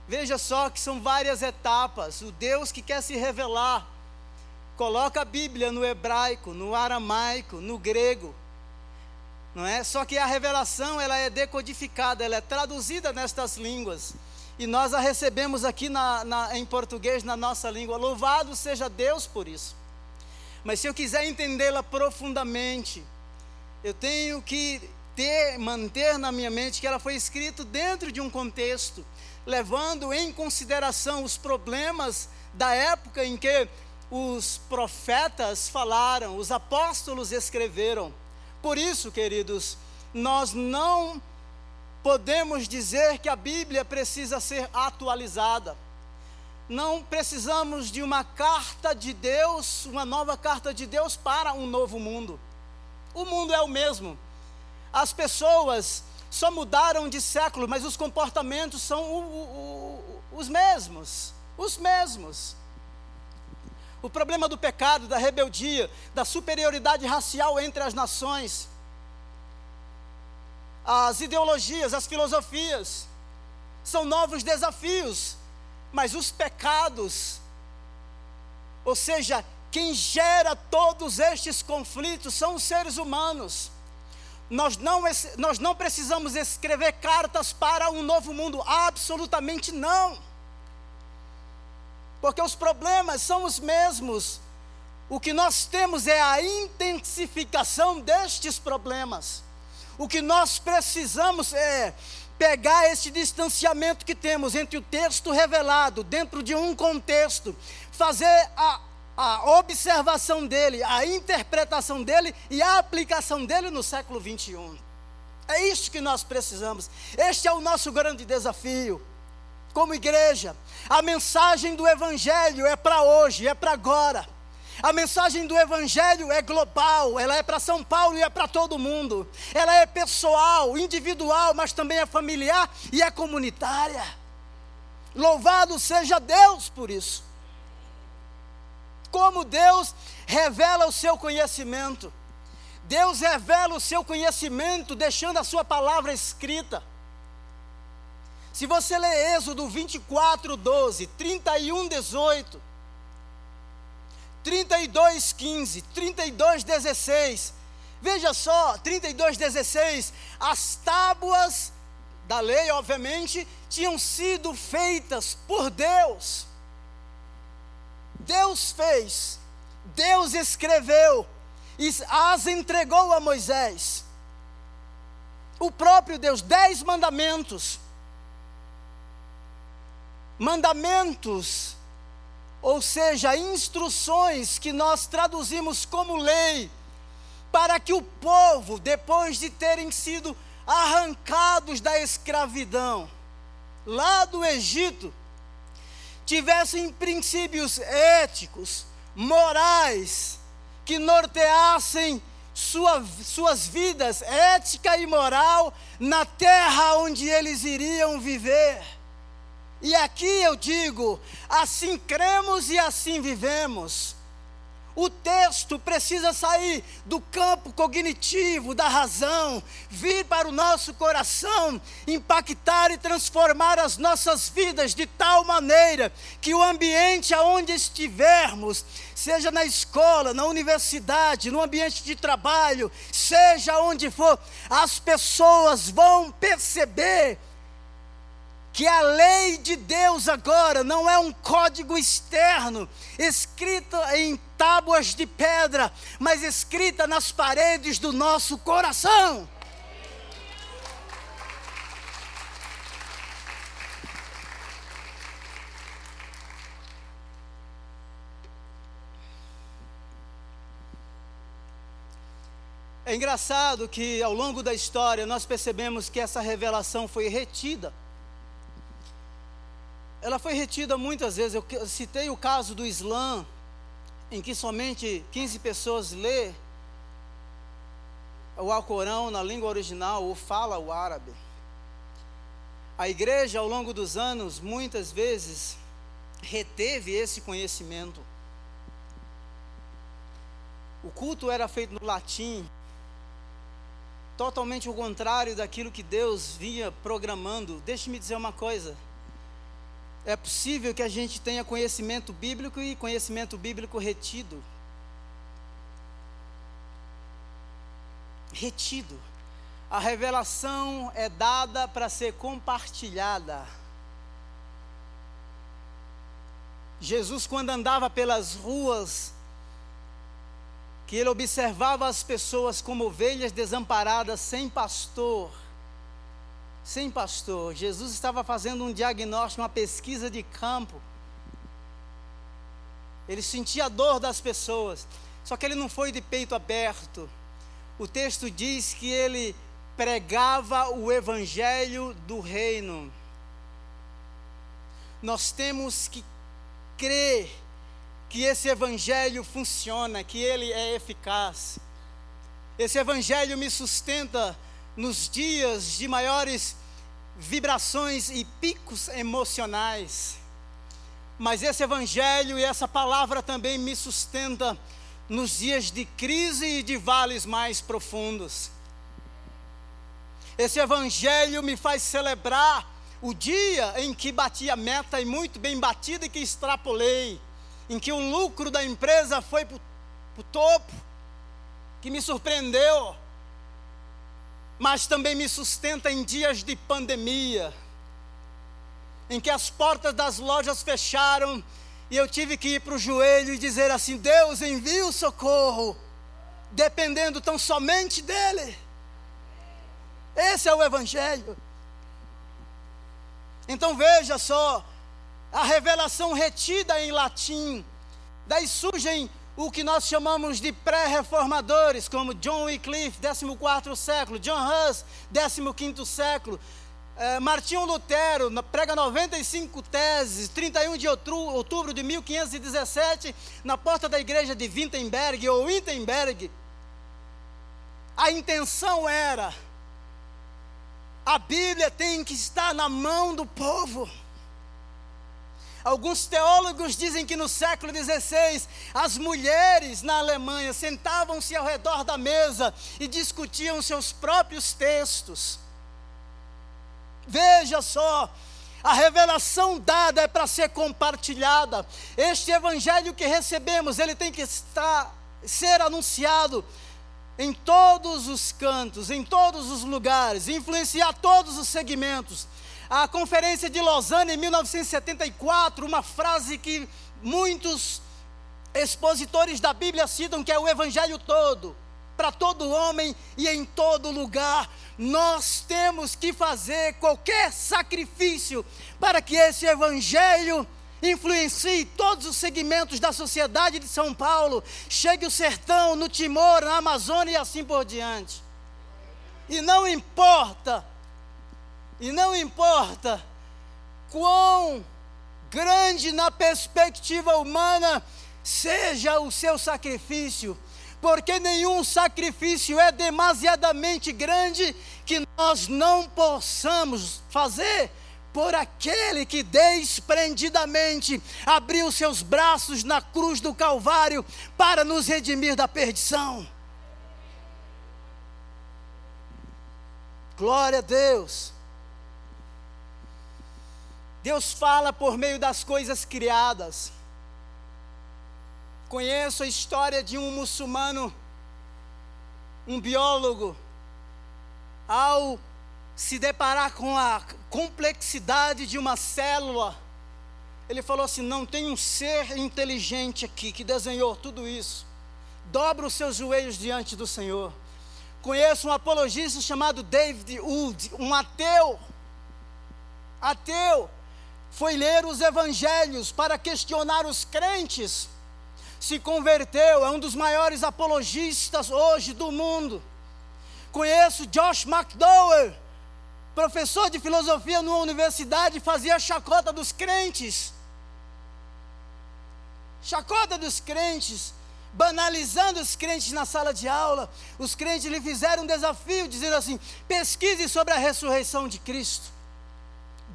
Veja só que são várias etapas. O Deus que quer se revelar, coloca a Bíblia no hebraico, no aramaico, no grego. Não é? Só que a revelação ela é decodificada, ela é traduzida nestas línguas. e nós a recebemos aqui na, na, em português, na nossa língua. Louvado seja Deus por isso. Mas se eu quiser entendê-la profundamente, eu tenho que ter, manter na minha mente que ela foi escrita dentro de um contexto, levando em consideração os problemas da época em que os profetas falaram, os apóstolos escreveram. Por isso, queridos, nós não podemos dizer que a Bíblia precisa ser atualizada. Não precisamos de uma carta de Deus, uma nova carta de Deus para um novo mundo. O mundo é o mesmo. As pessoas só mudaram de século, mas os comportamentos são o, o, o, os mesmos. Os mesmos. O problema do pecado, da rebeldia, da superioridade racial entre as nações, as ideologias, as filosofias, são novos desafios, mas os pecados, ou seja, quem gera todos estes conflitos são os seres humanos. Nós não, nós não precisamos escrever cartas para um novo mundo, absolutamente não. Porque os problemas são os mesmos. O que nós temos é a intensificação destes problemas. O que nós precisamos é pegar esse distanciamento que temos entre o texto revelado, dentro de um contexto, fazer a, a observação dele, a interpretação dele e a aplicação dele no século 21. É isso que nós precisamos. Este é o nosso grande desafio. Como igreja, a mensagem do Evangelho é para hoje, é para agora. A mensagem do Evangelho é global, ela é para São Paulo e é para todo mundo. Ela é pessoal, individual, mas também é familiar e é comunitária. Louvado seja Deus por isso. Como Deus revela o seu conhecimento. Deus revela o seu conhecimento deixando a sua palavra escrita. Se você ler Êxodo 24, 12, 31, 18, 32, 15, 32, 16. Veja só, 32, 16. As tábuas da lei, obviamente, tinham sido feitas por Deus. Deus fez, Deus escreveu e as entregou a Moisés. O próprio Deus, dez mandamentos. Mandamentos ou seja, instruções que nós traduzimos como lei, para que o povo, depois de terem sido arrancados da escravidão, lá do Egito, tivessem princípios éticos, morais, que norteassem sua, suas vidas, ética e moral, na terra onde eles iriam viver. E aqui eu digo: assim cremos e assim vivemos. O texto precisa sair do campo cognitivo, da razão, vir para o nosso coração, impactar e transformar as nossas vidas de tal maneira que o ambiente aonde estivermos, seja na escola, na universidade, no ambiente de trabalho, seja onde for, as pessoas vão perceber que a lei de Deus agora não é um código externo, escrito em tábuas de pedra, mas escrita nas paredes do nosso coração. É engraçado que ao longo da história nós percebemos que essa revelação foi retida ela foi retida muitas vezes. Eu citei o caso do Islã, em que somente 15 pessoas lê o Alcorão na língua original ou fala o árabe. A igreja, ao longo dos anos, muitas vezes reteve esse conhecimento. O culto era feito no latim, totalmente o contrário daquilo que Deus vinha programando. Deixe-me dizer uma coisa é possível que a gente tenha conhecimento bíblico e conhecimento bíblico retido. Retido. A revelação é dada para ser compartilhada. Jesus, quando andava pelas ruas, que ele observava as pessoas como ovelhas desamparadas, sem pastor. Sem pastor. Jesus estava fazendo um diagnóstico, uma pesquisa de campo. Ele sentia a dor das pessoas. Só que ele não foi de peito aberto. O texto diz que ele pregava o evangelho do reino. Nós temos que crer que esse evangelho funciona, que ele é eficaz. Esse evangelho me sustenta nos dias de maiores vibrações e picos emocionais. Mas esse evangelho e essa palavra também me sustenta nos dias de crise e de vales mais profundos. Esse evangelho me faz celebrar o dia em que bati a meta e muito bem batida e que extrapolei, em que o lucro da empresa foi para o topo, que me surpreendeu, mas também me sustenta em dias de pandemia, em que as portas das lojas fecharam e eu tive que ir para o joelho e dizer assim: Deus envia o socorro, dependendo tão somente dEle. Esse é o Evangelho. Então veja só, a revelação retida em latim, daí surgem o que nós chamamos de pré-reformadores, como John Wycliffe, 14 século, John Hus, 15 século, é, Martinho Lutero, prega 95 teses, 31 de outubro de 1517, na porta da igreja de Wittenberg ou Wittenberg. A intenção era a Bíblia tem que estar na mão do povo. Alguns teólogos dizem que no século XVI, as mulheres na Alemanha sentavam-se ao redor da mesa e discutiam seus próprios textos. Veja só, a revelação dada é para ser compartilhada. Este evangelho que recebemos, ele tem que estar ser anunciado em todos os cantos, em todos os lugares, influenciar todos os segmentos. A conferência de Lausanne em 1974, uma frase que muitos expositores da Bíblia citam, que é o evangelho todo, para todo homem e em todo lugar. Nós temos que fazer qualquer sacrifício para que esse evangelho influencie todos os segmentos da sociedade de São Paulo, chegue o sertão, no Timor, na Amazônia e assim por diante. E não importa, e não importa quão grande na perspectiva humana seja o seu sacrifício, porque nenhum sacrifício é demasiadamente grande que nós não possamos fazer por aquele que desprendidamente abriu seus braços na cruz do Calvário para nos redimir da perdição. Glória a Deus. Deus fala por meio das coisas criadas. Conheço a história de um muçulmano, um biólogo, ao se deparar com a complexidade de uma célula, ele falou assim: não tem um ser inteligente aqui que desenhou tudo isso. Dobra os seus joelhos diante do Senhor. Conheço um apologista chamado David Wood, um ateu. Ateu. Foi ler os evangelhos para questionar os crentes. Se converteu, é um dos maiores apologistas hoje do mundo. Conheço Josh McDowell professor de filosofia numa universidade fazia chacota dos crentes. Chacota dos crentes, banalizando os crentes na sala de aula. Os crentes lhe fizeram um desafio, dizendo assim: pesquise sobre a ressurreição de Cristo.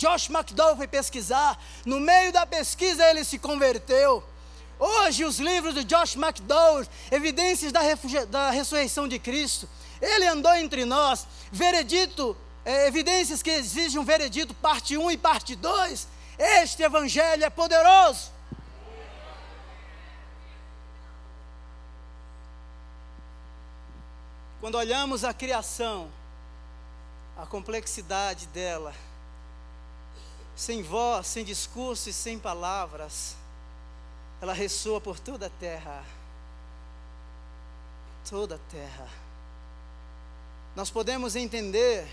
Josh McDowell foi pesquisar, no meio da pesquisa ele se converteu. Hoje, os livros de Josh McDowell, Evidências da, da Ressurreição de Cristo, ele andou entre nós, veredito é, evidências que exigem um veredito, parte 1 e parte 2. Este evangelho é poderoso. Quando olhamos a criação, a complexidade dela, sem voz, sem discurso e sem palavras, ela ressoa por toda a terra. Toda a terra. Nós podemos entender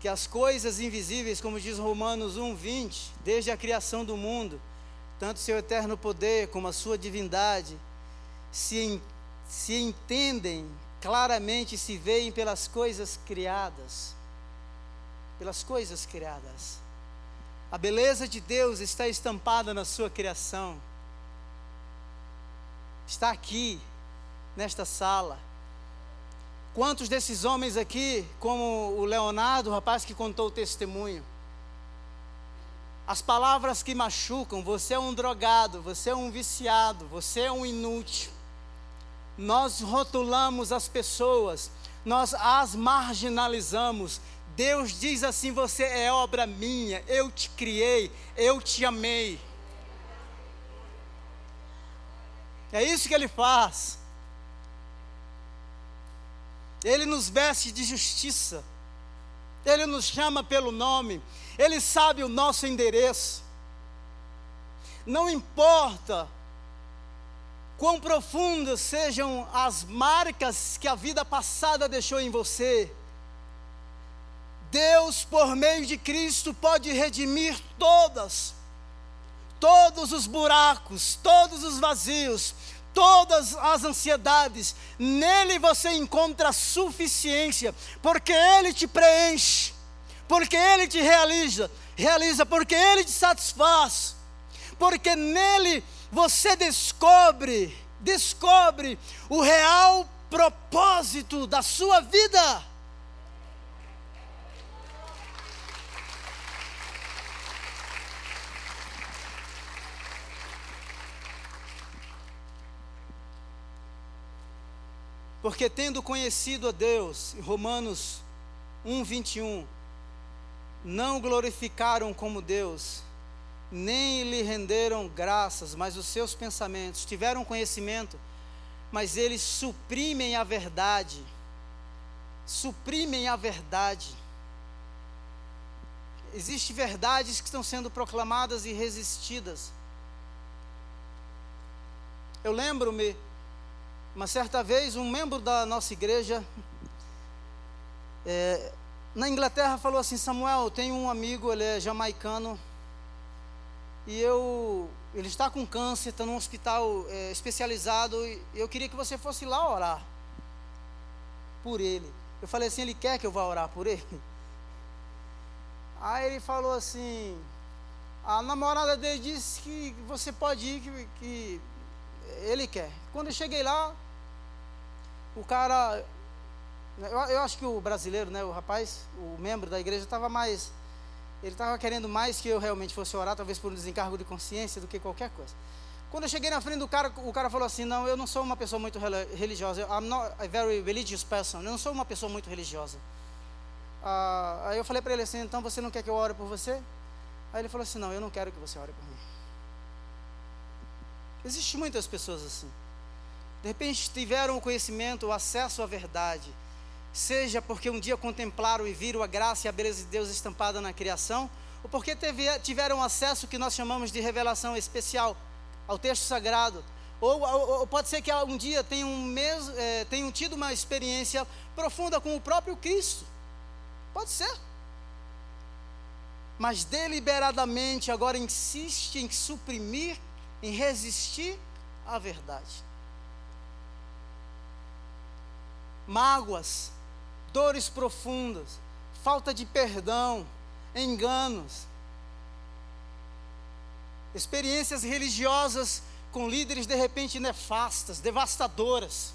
que as coisas invisíveis, como diz Romanos 1:20, desde a criação do mundo, tanto seu eterno poder como a sua divindade, se, se entendem claramente, se veem pelas coisas criadas. Pelas coisas criadas. A beleza de Deus está estampada na sua criação. Está aqui, nesta sala. Quantos desses homens aqui, como o Leonardo, o rapaz que contou o testemunho, as palavras que machucam, você é um drogado, você é um viciado, você é um inútil. Nós rotulamos as pessoas, nós as marginalizamos. Deus diz assim: você é obra minha, eu te criei, eu te amei. É isso que ele faz. Ele nos veste de justiça. Ele nos chama pelo nome. Ele sabe o nosso endereço. Não importa quão profundas sejam as marcas que a vida passada deixou em você. Deus, por meio de Cristo, pode redimir todas, todos os buracos, todos os vazios, todas as ansiedades. Nele você encontra suficiência, porque Ele te preenche porque Ele te realiza, realiza, porque Ele te satisfaz, porque nele você descobre, descobre o real propósito da sua vida. Porque tendo conhecido a Deus, Romanos 1, 21, não glorificaram como Deus, nem lhe renderam graças, mas os seus pensamentos tiveram conhecimento, mas eles suprimem a verdade. Suprimem a verdade. Existem verdades que estão sendo proclamadas e resistidas. Eu lembro-me, uma certa vez, um membro da nossa igreja, é, na Inglaterra falou assim: Samuel, tem um amigo, ele é jamaicano, e eu, ele está com câncer, está num hospital é, especializado, e eu queria que você fosse lá orar por ele. Eu falei assim: ele quer que eu vá orar por ele? Aí ele falou assim: a namorada dele disse que você pode ir, que, que ele quer. Quando eu cheguei lá, o cara eu, eu, acho que o brasileiro, né, o rapaz, o membro da igreja, estava mais. Ele estava querendo mais que eu realmente fosse orar, talvez por um desencargo de consciência do que qualquer coisa. Quando eu cheguei na frente do cara, o cara falou assim: Não, eu não sou uma pessoa muito religiosa. I'm not a very religious person. Eu não sou uma pessoa muito religiosa. Ah, aí eu falei para ele assim: Então você não quer que eu ore por você? Aí ele falou assim: Não, eu não quero que você ore por mim. Existem muitas pessoas assim. De repente tiveram o conhecimento, o acesso à verdade seja porque um dia contemplaram e viram a graça e a beleza de Deus estampada na criação, ou porque teve, tiveram acesso que nós chamamos de revelação especial ao texto sagrado, ou, ou, ou pode ser que um dia tenham, é, tenham tido uma experiência profunda com o próprio Cristo, pode ser, mas deliberadamente agora insiste em suprimir, em resistir à verdade. Mágoas, dores profundas, falta de perdão, enganos, experiências religiosas com líderes de repente nefastas, devastadoras.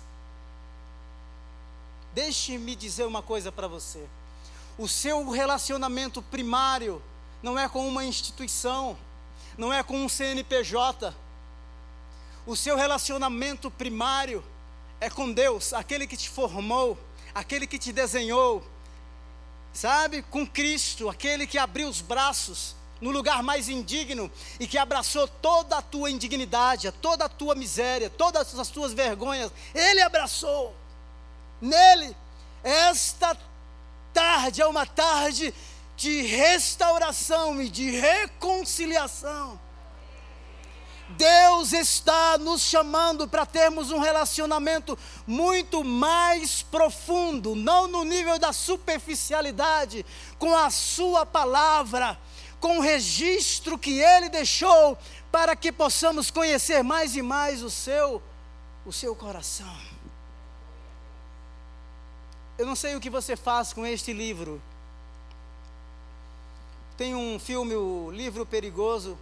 Deixe-me dizer uma coisa para você. O seu relacionamento primário não é com uma instituição, não é com um CNPJ. O seu relacionamento primário é com Deus, aquele que te formou, aquele que te desenhou, sabe? Com Cristo, aquele que abriu os braços no lugar mais indigno e que abraçou toda a tua indignidade, toda a tua miséria, todas as tuas vergonhas, Ele abraçou. Nele, esta tarde é uma tarde de restauração e de reconciliação. Deus está nos chamando para termos um relacionamento muito mais profundo, não no nível da superficialidade, com a Sua palavra, com o registro que Ele deixou, para que possamos conhecer mais e mais o Seu, o seu coração. Eu não sei o que você faz com este livro. Tem um filme, o Livro Perigoso,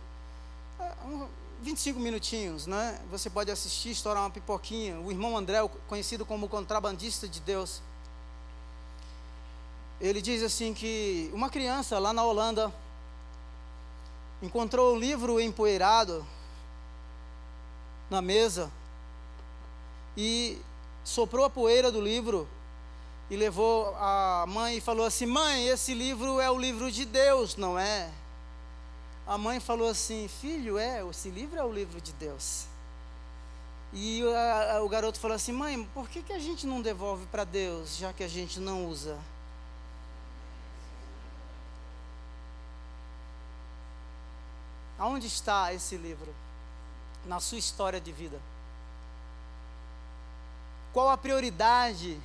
é, 25 minutinhos, né? Você pode assistir, estourar uma pipoquinha. O irmão André, conhecido como contrabandista de Deus, ele diz assim que uma criança lá na Holanda encontrou um livro empoeirado na mesa e soprou a poeira do livro e levou a mãe e falou assim: Mãe, esse livro é o livro de Deus, não é? A mãe falou assim: Filho, é, esse livro é o livro de Deus. E a, a, o garoto falou assim: Mãe, por que, que a gente não devolve para Deus, já que a gente não usa? Aonde está esse livro? Na sua história de vida? Qual a prioridade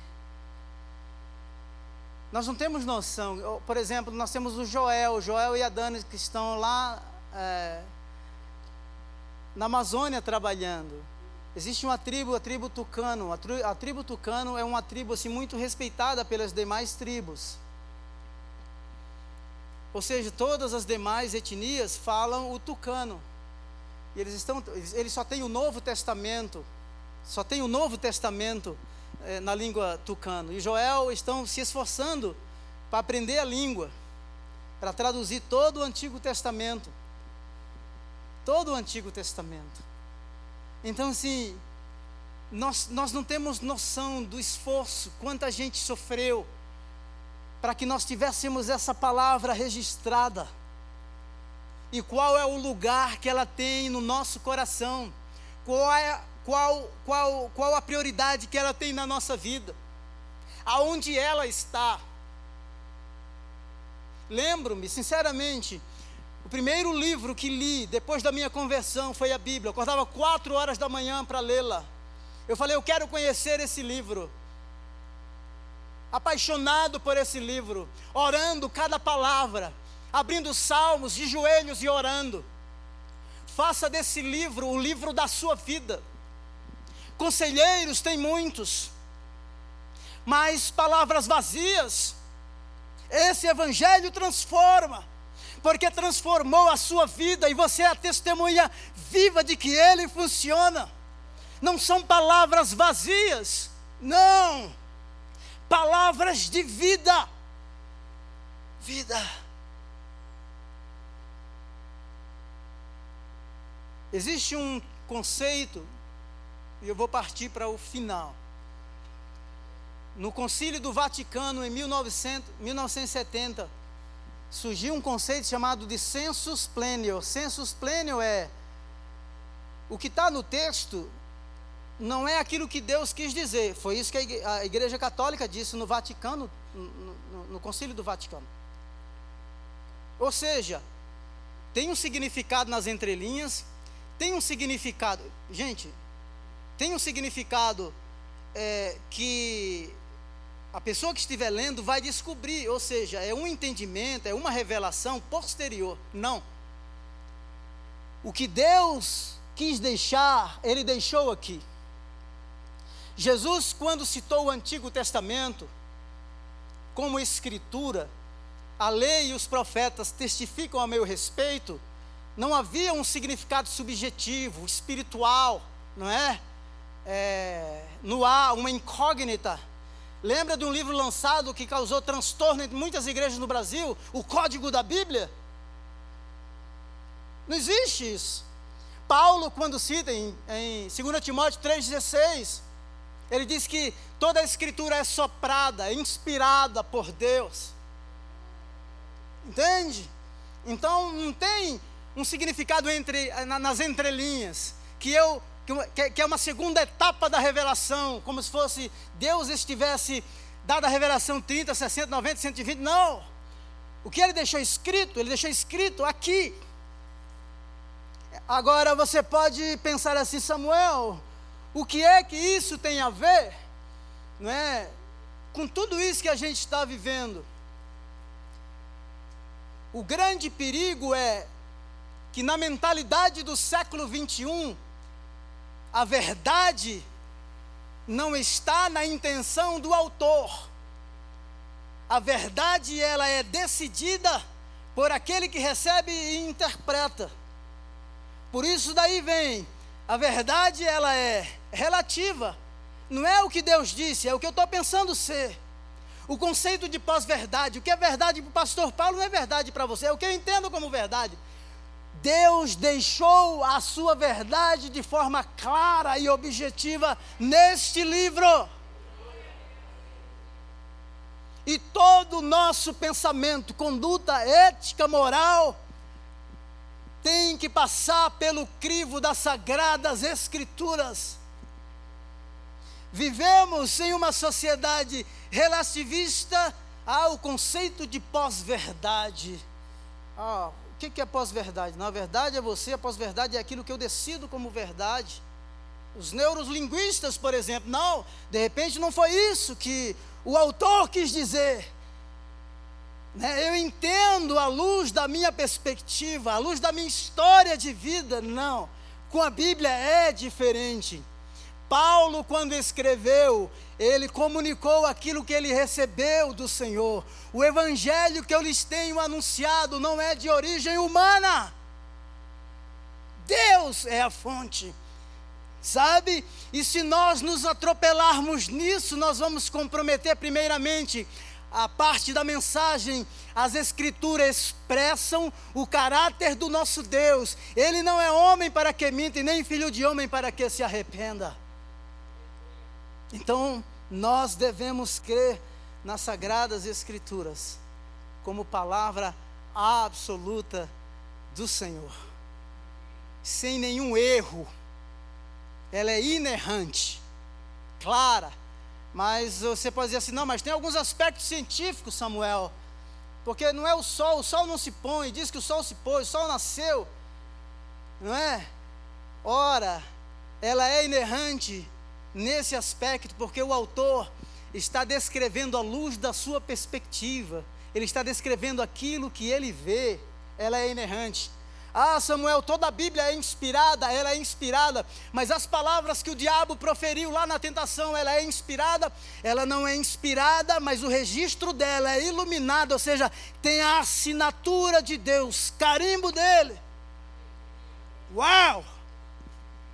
nós não temos noção. Por exemplo, nós temos o Joel, Joel e a Dani que estão lá é, na Amazônia trabalhando. Existe uma tribo, a tribo Tucano. A, tri, a tribo Tucano é uma tribo assim, muito respeitada pelas demais tribos. Ou seja, todas as demais etnias falam o tucano. E eles estão, eles só têm o Novo Testamento, só tem o Novo Testamento é, na língua tucano. E Joel estão se esforçando para aprender a língua, para traduzir todo o Antigo Testamento. Todo o Antigo Testamento. Então, assim, nós, nós não temos noção do esforço, quanta gente sofreu, para que nós tivéssemos essa palavra registrada. E qual é o lugar que ela tem no nosso coração? Qual é qual, qual, qual a prioridade que ela tem na nossa vida, aonde ela está. Lembro-me, sinceramente, o primeiro livro que li depois da minha conversão foi a Bíblia. Eu acordava quatro horas da manhã para lê-la. Eu falei, eu quero conhecer esse livro. Apaixonado por esse livro, orando cada palavra, abrindo salmos de joelhos e orando. Faça desse livro o livro da sua vida. Conselheiros tem muitos, mas palavras vazias. Esse evangelho transforma, porque transformou a sua vida e você é a testemunha viva de que ele funciona. Não são palavras vazias, não. Palavras de vida. Vida. Existe um conceito e eu vou partir para o final. No Concílio do Vaticano, em 1900, 1970, surgiu um conceito chamado de sensus plenio. Sensus plenio é o que está no texto não é aquilo que Deus quis dizer. Foi isso que a Igreja Católica disse no Vaticano, no, no, no Concílio do Vaticano. Ou seja, tem um significado nas entrelinhas, tem um significado. Gente, tem um significado é, que a pessoa que estiver lendo vai descobrir, ou seja, é um entendimento, é uma revelação posterior. Não. O que Deus quis deixar, Ele deixou aqui. Jesus, quando citou o Antigo Testamento como escritura, a lei e os profetas testificam a meu respeito, não havia um significado subjetivo, espiritual, não é? É, no ar, uma incógnita. Lembra de um livro lançado que causou transtorno em muitas igrejas no Brasil? O Código da Bíblia? Não existe isso. Paulo, quando cita em, em 2 Timóteo 3,16, ele diz que toda a escritura é soprada, é inspirada por Deus. Entende? Então não tem um significado entre, nas entrelinhas, que eu que é uma segunda etapa da revelação, como se fosse Deus estivesse dado a revelação 30, 60, 90, 120. Não! O que ele deixou escrito, ele deixou escrito aqui. Agora você pode pensar assim, Samuel, o que é que isso tem a ver, não é, com tudo isso que a gente está vivendo? O grande perigo é que na mentalidade do século 21, a verdade não está na intenção do autor. A verdade ela é decidida por aquele que recebe e interpreta. Por isso daí vem, a verdade ela é relativa. Não é o que Deus disse, é o que eu estou pensando ser. O conceito de pós-verdade, o que é verdade para o pastor Paulo não é verdade para você, é o que eu entendo como verdade. Deus deixou a sua verdade de forma clara e objetiva neste livro. E todo o nosso pensamento, conduta ética, moral, tem que passar pelo crivo das sagradas escrituras. Vivemos em uma sociedade relativista ao conceito de pós-verdade. Ah, o que é pós-verdade? Na verdade é você, a pós-verdade é aquilo que eu decido como verdade. Os neurolinguistas, por exemplo, não, de repente não foi isso que o autor quis dizer. Né? Eu entendo à luz da minha perspectiva, à luz da minha história de vida. Não, com a Bíblia é diferente. Paulo, quando escreveu, ele comunicou aquilo que ele recebeu do Senhor. O evangelho que eu lhes tenho anunciado não é de origem humana. Deus é a fonte. Sabe? E se nós nos atropelarmos nisso, nós vamos comprometer primeiramente a parte da mensagem, as escrituras expressam o caráter do nosso Deus. Ele não é homem para que minta, e nem filho de homem para que se arrependa. Então, nós devemos crer nas Sagradas Escrituras como palavra absoluta do Senhor, sem nenhum erro. Ela é inerrante, clara, mas você pode dizer assim: não, mas tem alguns aspectos científicos, Samuel, porque não é o sol, o sol não se põe, diz que o sol se pôs, o sol nasceu, não é? Ora, ela é inerrante nesse aspecto, porque o autor está descrevendo a luz da sua perspectiva, ele está descrevendo aquilo que ele vê, ela é inerrante. Ah, Samuel, toda a Bíblia é inspirada, ela é inspirada, mas as palavras que o diabo proferiu lá na tentação, ela é inspirada, ela não é inspirada, mas o registro dela é iluminado, ou seja, tem a assinatura de Deus, carimbo dele. Uau!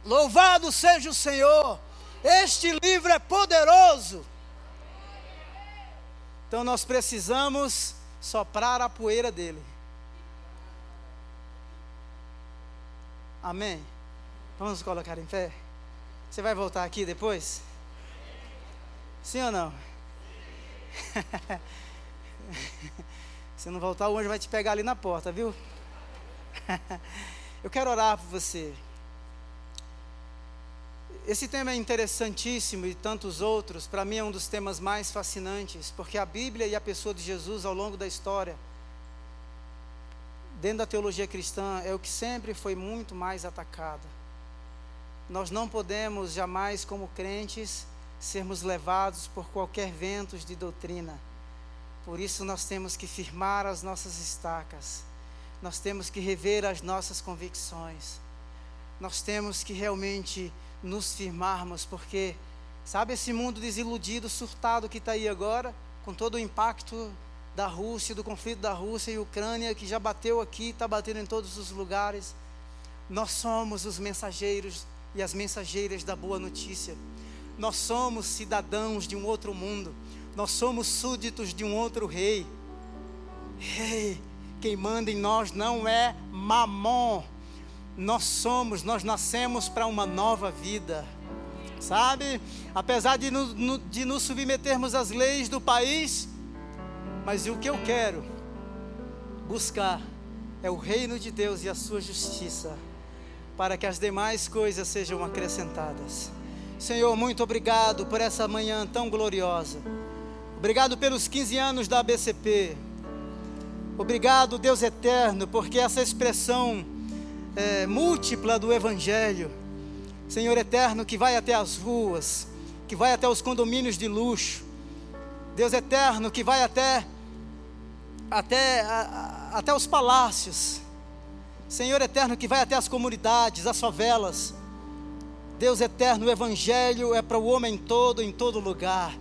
Louvado seja o Senhor! Este livro é poderoso. Então nós precisamos soprar a poeira dele. Amém? Vamos colocar em pé? Você vai voltar aqui depois? Sim ou não? Se não voltar, o anjo vai te pegar ali na porta, viu? Eu quero orar por você. Esse tema é interessantíssimo e tantos outros, para mim é um dos temas mais fascinantes, porque a Bíblia e a pessoa de Jesus ao longo da história, dentro da teologia cristã, é o que sempre foi muito mais atacada. Nós não podemos jamais, como crentes, sermos levados por qualquer vento de doutrina. Por isso nós temos que firmar as nossas estacas, nós temos que rever as nossas convicções, nós temos que realmente nos firmarmos, porque, sabe, esse mundo desiludido, surtado que está aí agora, com todo o impacto da Rússia, do conflito da Rússia e Ucrânia, que já bateu aqui, está batendo em todos os lugares. Nós somos os mensageiros e as mensageiras da boa notícia. Nós somos cidadãos de um outro mundo. Nós somos súditos de um outro rei. Rei, quem manda em nós não é Mamon, nós somos, nós nascemos para uma nova vida. Sabe? Apesar de, no, de nos submetermos às leis do país, mas o que eu quero buscar é o reino de Deus e a sua justiça, para que as demais coisas sejam acrescentadas. Senhor, muito obrigado por essa manhã tão gloriosa. Obrigado pelos 15 anos da ABCP. Obrigado, Deus eterno, porque essa expressão é, múltipla do Evangelho. Senhor eterno, que vai até as ruas, que vai até os condomínios de luxo. Deus eterno, que vai até, até, a, a, até os palácios. Senhor eterno, que vai até as comunidades, as favelas. Deus eterno, o Evangelho é para o homem todo, em todo lugar.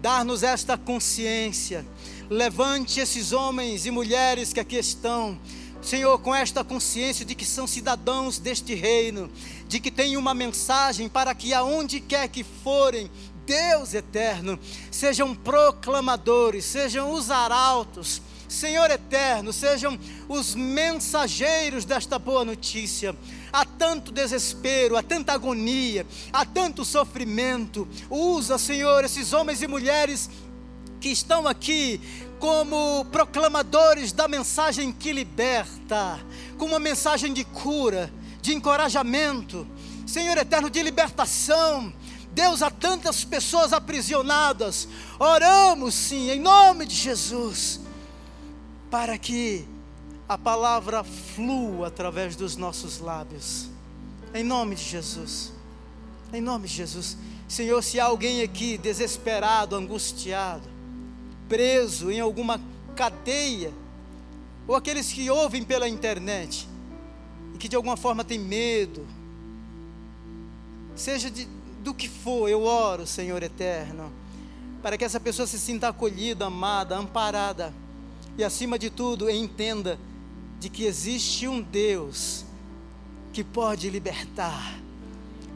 Dar-nos esta consciência. Levante esses homens e mulheres que aqui estão Senhor, com esta consciência de que são cidadãos deste reino, de que têm uma mensagem para que aonde quer que forem, Deus eterno, sejam proclamadores, sejam os arautos, Senhor eterno, sejam os mensageiros desta boa notícia. Há tanto desespero, há tanta agonia, há tanto sofrimento. Usa, Senhor, esses homens e mulheres que estão aqui como proclamadores da mensagem que liberta, com uma mensagem de cura, de encorajamento, Senhor eterno, de libertação. Deus, há tantas pessoas aprisionadas, oramos sim, em nome de Jesus, para que a palavra flua através dos nossos lábios, em nome de Jesus, em nome de Jesus. Senhor, se há alguém aqui desesperado, angustiado, preso em alguma cadeia, ou aqueles que ouvem pela internet e que de alguma forma têm medo, seja de, do que for, eu oro, Senhor eterno, para que essa pessoa se sinta acolhida, amada, amparada. E, acima de tudo, entenda de que existe um Deus que pode libertar,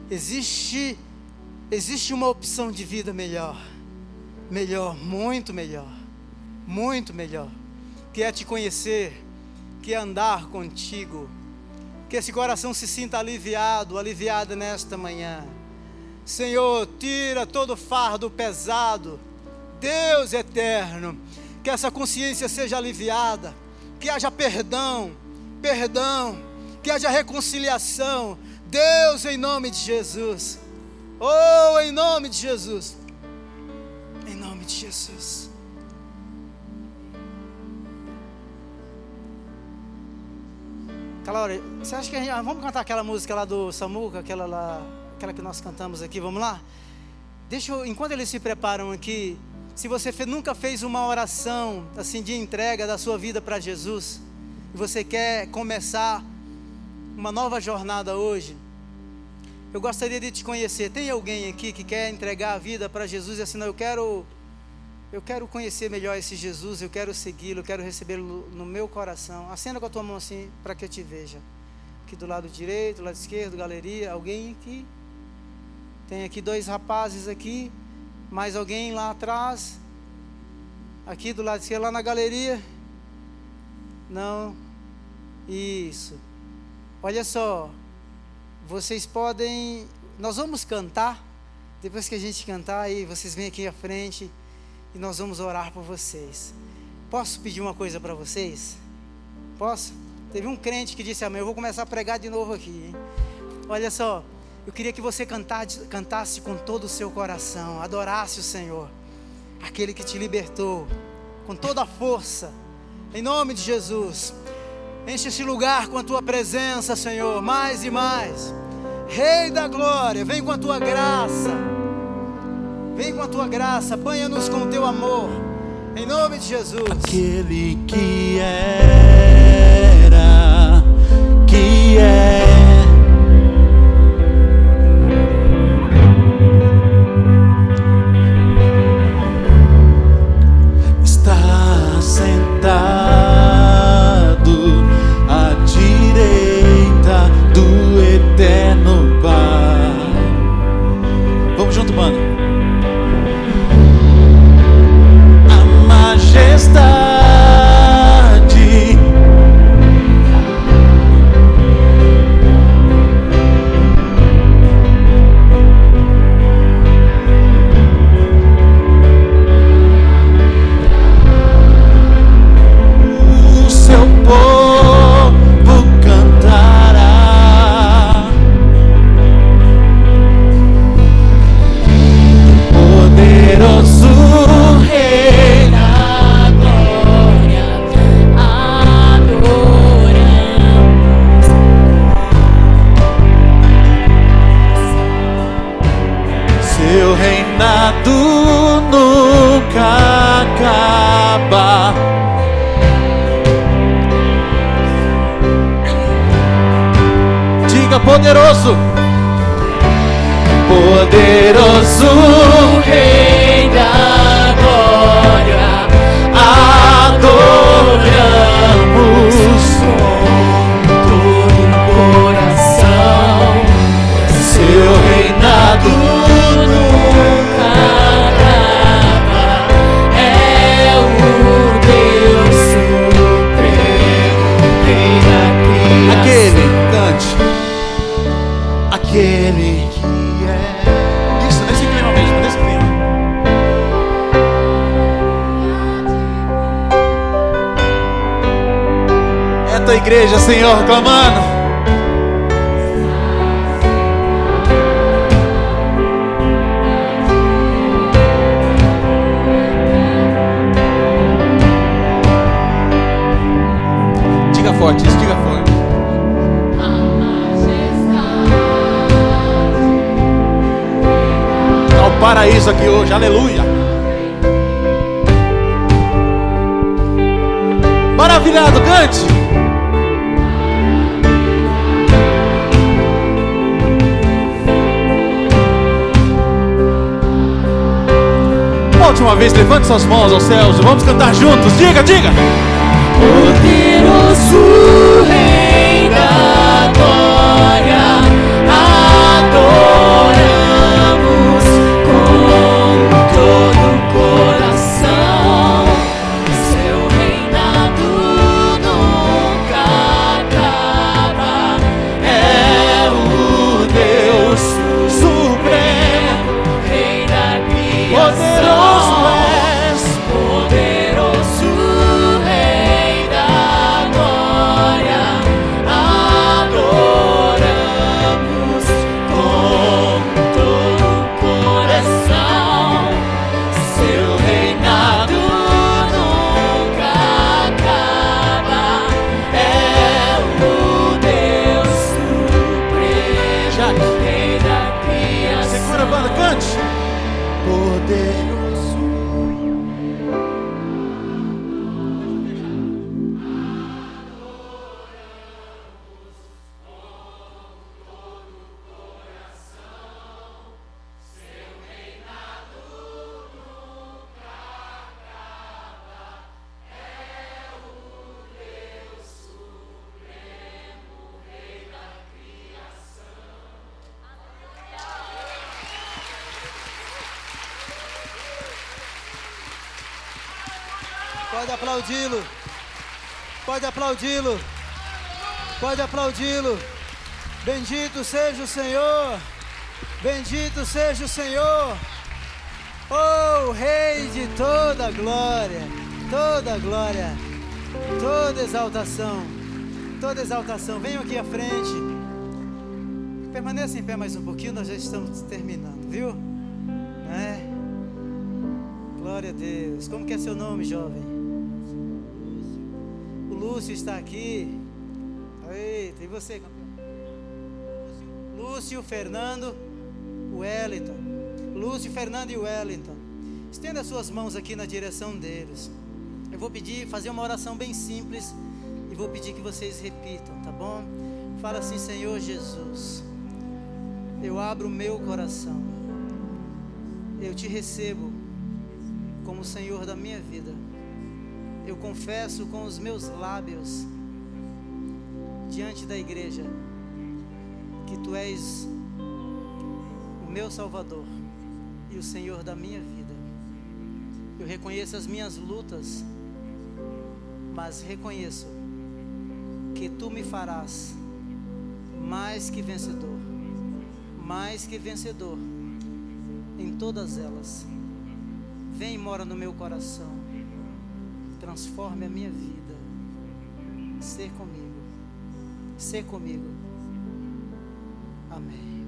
existe, existe uma opção de vida melhor melhor, muito melhor, muito melhor. Que é te conhecer, que é andar contigo. Que esse coração se sinta aliviado, aliviada nesta manhã. Senhor, tira todo fardo pesado. Deus eterno, que essa consciência seja aliviada, que haja perdão, perdão, que haja reconciliação. Deus, em nome de Jesus. Oh, em nome de Jesus de Jesus. Você acha que a gente, ah, vamos cantar aquela música lá do Samuca, aquela lá, aquela que nós cantamos aqui, vamos lá? Deixa eu, enquanto eles se preparam aqui, se você nunca fez uma oração assim de entrega da sua vida para Jesus, e você quer começar uma nova jornada hoje, eu gostaria de te conhecer. Tem alguém aqui que quer entregar a vida para Jesus e assim, não, eu quero eu quero conhecer melhor esse Jesus, eu quero segui-lo, eu quero recebê-lo no meu coração. Acenda com a tua mão assim para que eu te veja. Aqui do lado direito, do lado esquerdo, galeria, alguém aqui. Tem aqui dois rapazes aqui, mais alguém lá atrás. Aqui do lado esquerdo, lá na galeria. Não. Isso. Olha só. Vocês podem. Nós vamos cantar. Depois que a gente cantar, aí vocês vêm aqui à frente e nós vamos orar por vocês. Posso pedir uma coisa para vocês? Posso? Teve um crente que disse: Amém, eu vou começar a pregar de novo aqui. Hein? Olha só, eu queria que você cantasse, cantasse com todo o seu coração, adorasse o Senhor, aquele que te libertou, com toda a força, em nome de Jesus. Enche esse lugar com a tua presença, Senhor, mais e mais. Rei da glória, vem com a tua graça. Vem com a tua graça, banha-nos com o teu amor. Em nome de Jesus. Aquele que era, suas mãos aos céus vamos cantar juntos. Diga, diga. Pode aplaudi-lo. Pode aplaudi-lo. Pode aplaudi-lo. Bendito seja o Senhor. Bendito seja o Senhor. Oh, Rei de toda glória, toda glória, toda exaltação, toda exaltação. Venham aqui à frente. Permaneça em pé mais um pouquinho, nós já estamos terminando, viu? É. Glória a Deus. Como que é seu nome, jovem? Lúcio está aqui. Eita, e você, campeão? Lúcio, Fernando, Wellington. Lúcio, Fernando e Wellington. Estenda suas mãos aqui na direção deles. Eu vou pedir, fazer uma oração bem simples e vou pedir que vocês repitam, tá bom? Fala assim, Senhor Jesus. Eu abro o meu coração. Eu te recebo como Senhor da minha vida. Eu confesso com os meus lábios diante da igreja que tu és o meu Salvador e o Senhor da minha vida. Eu reconheço as minhas lutas, mas reconheço que tu me farás mais que vencedor, mais que vencedor em todas elas. Vem e mora no meu coração. Transforme a minha vida. Ser comigo. Ser comigo. Amém.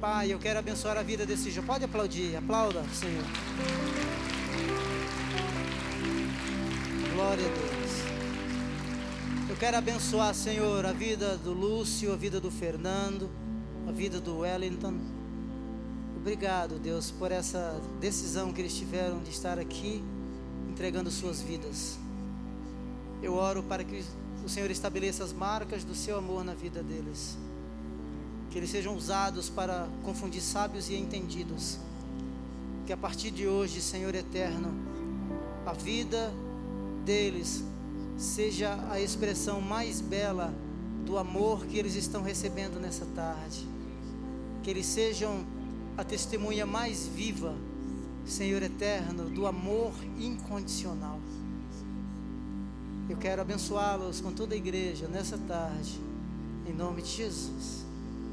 Pai, eu quero abençoar a vida desse jovem. Pode aplaudir. Aplauda, Senhor. Glória a Deus. Eu quero abençoar, Senhor, a vida do Lúcio, a vida do Fernando, a vida do Wellington. Obrigado, Deus, por essa decisão que eles tiveram de estar aqui entregando suas vidas. Eu oro para que o Senhor estabeleça as marcas do seu amor na vida deles. Que eles sejam usados para confundir sábios e entendidos. Que a partir de hoje, Senhor eterno, a vida deles seja a expressão mais bela do amor que eles estão recebendo nessa tarde. Que eles sejam a testemunha mais viva, Senhor eterno, do amor incondicional. Eu quero abençoá-los com toda a igreja nessa tarde, em nome de Jesus.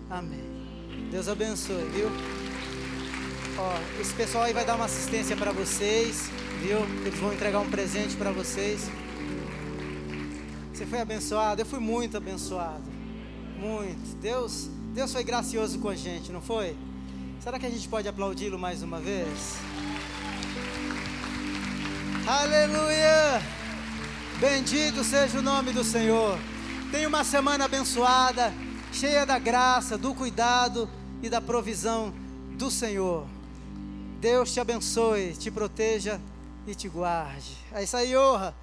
Amém. Deus abençoe, viu? Ó, esse pessoal aí vai dar uma assistência para vocês, viu? Eles vão entregar um presente para vocês. Você foi abençoado? Eu fui muito abençoado. Muito. Deus, Deus foi gracioso com a gente, não foi? Será que a gente pode aplaudi-lo mais uma vez? Aleluia! Bendito seja o nome do Senhor. Tenha uma semana abençoada, cheia da graça, do cuidado e da provisão do Senhor. Deus te abençoe, te proteja e te guarde. É isso aí, honra.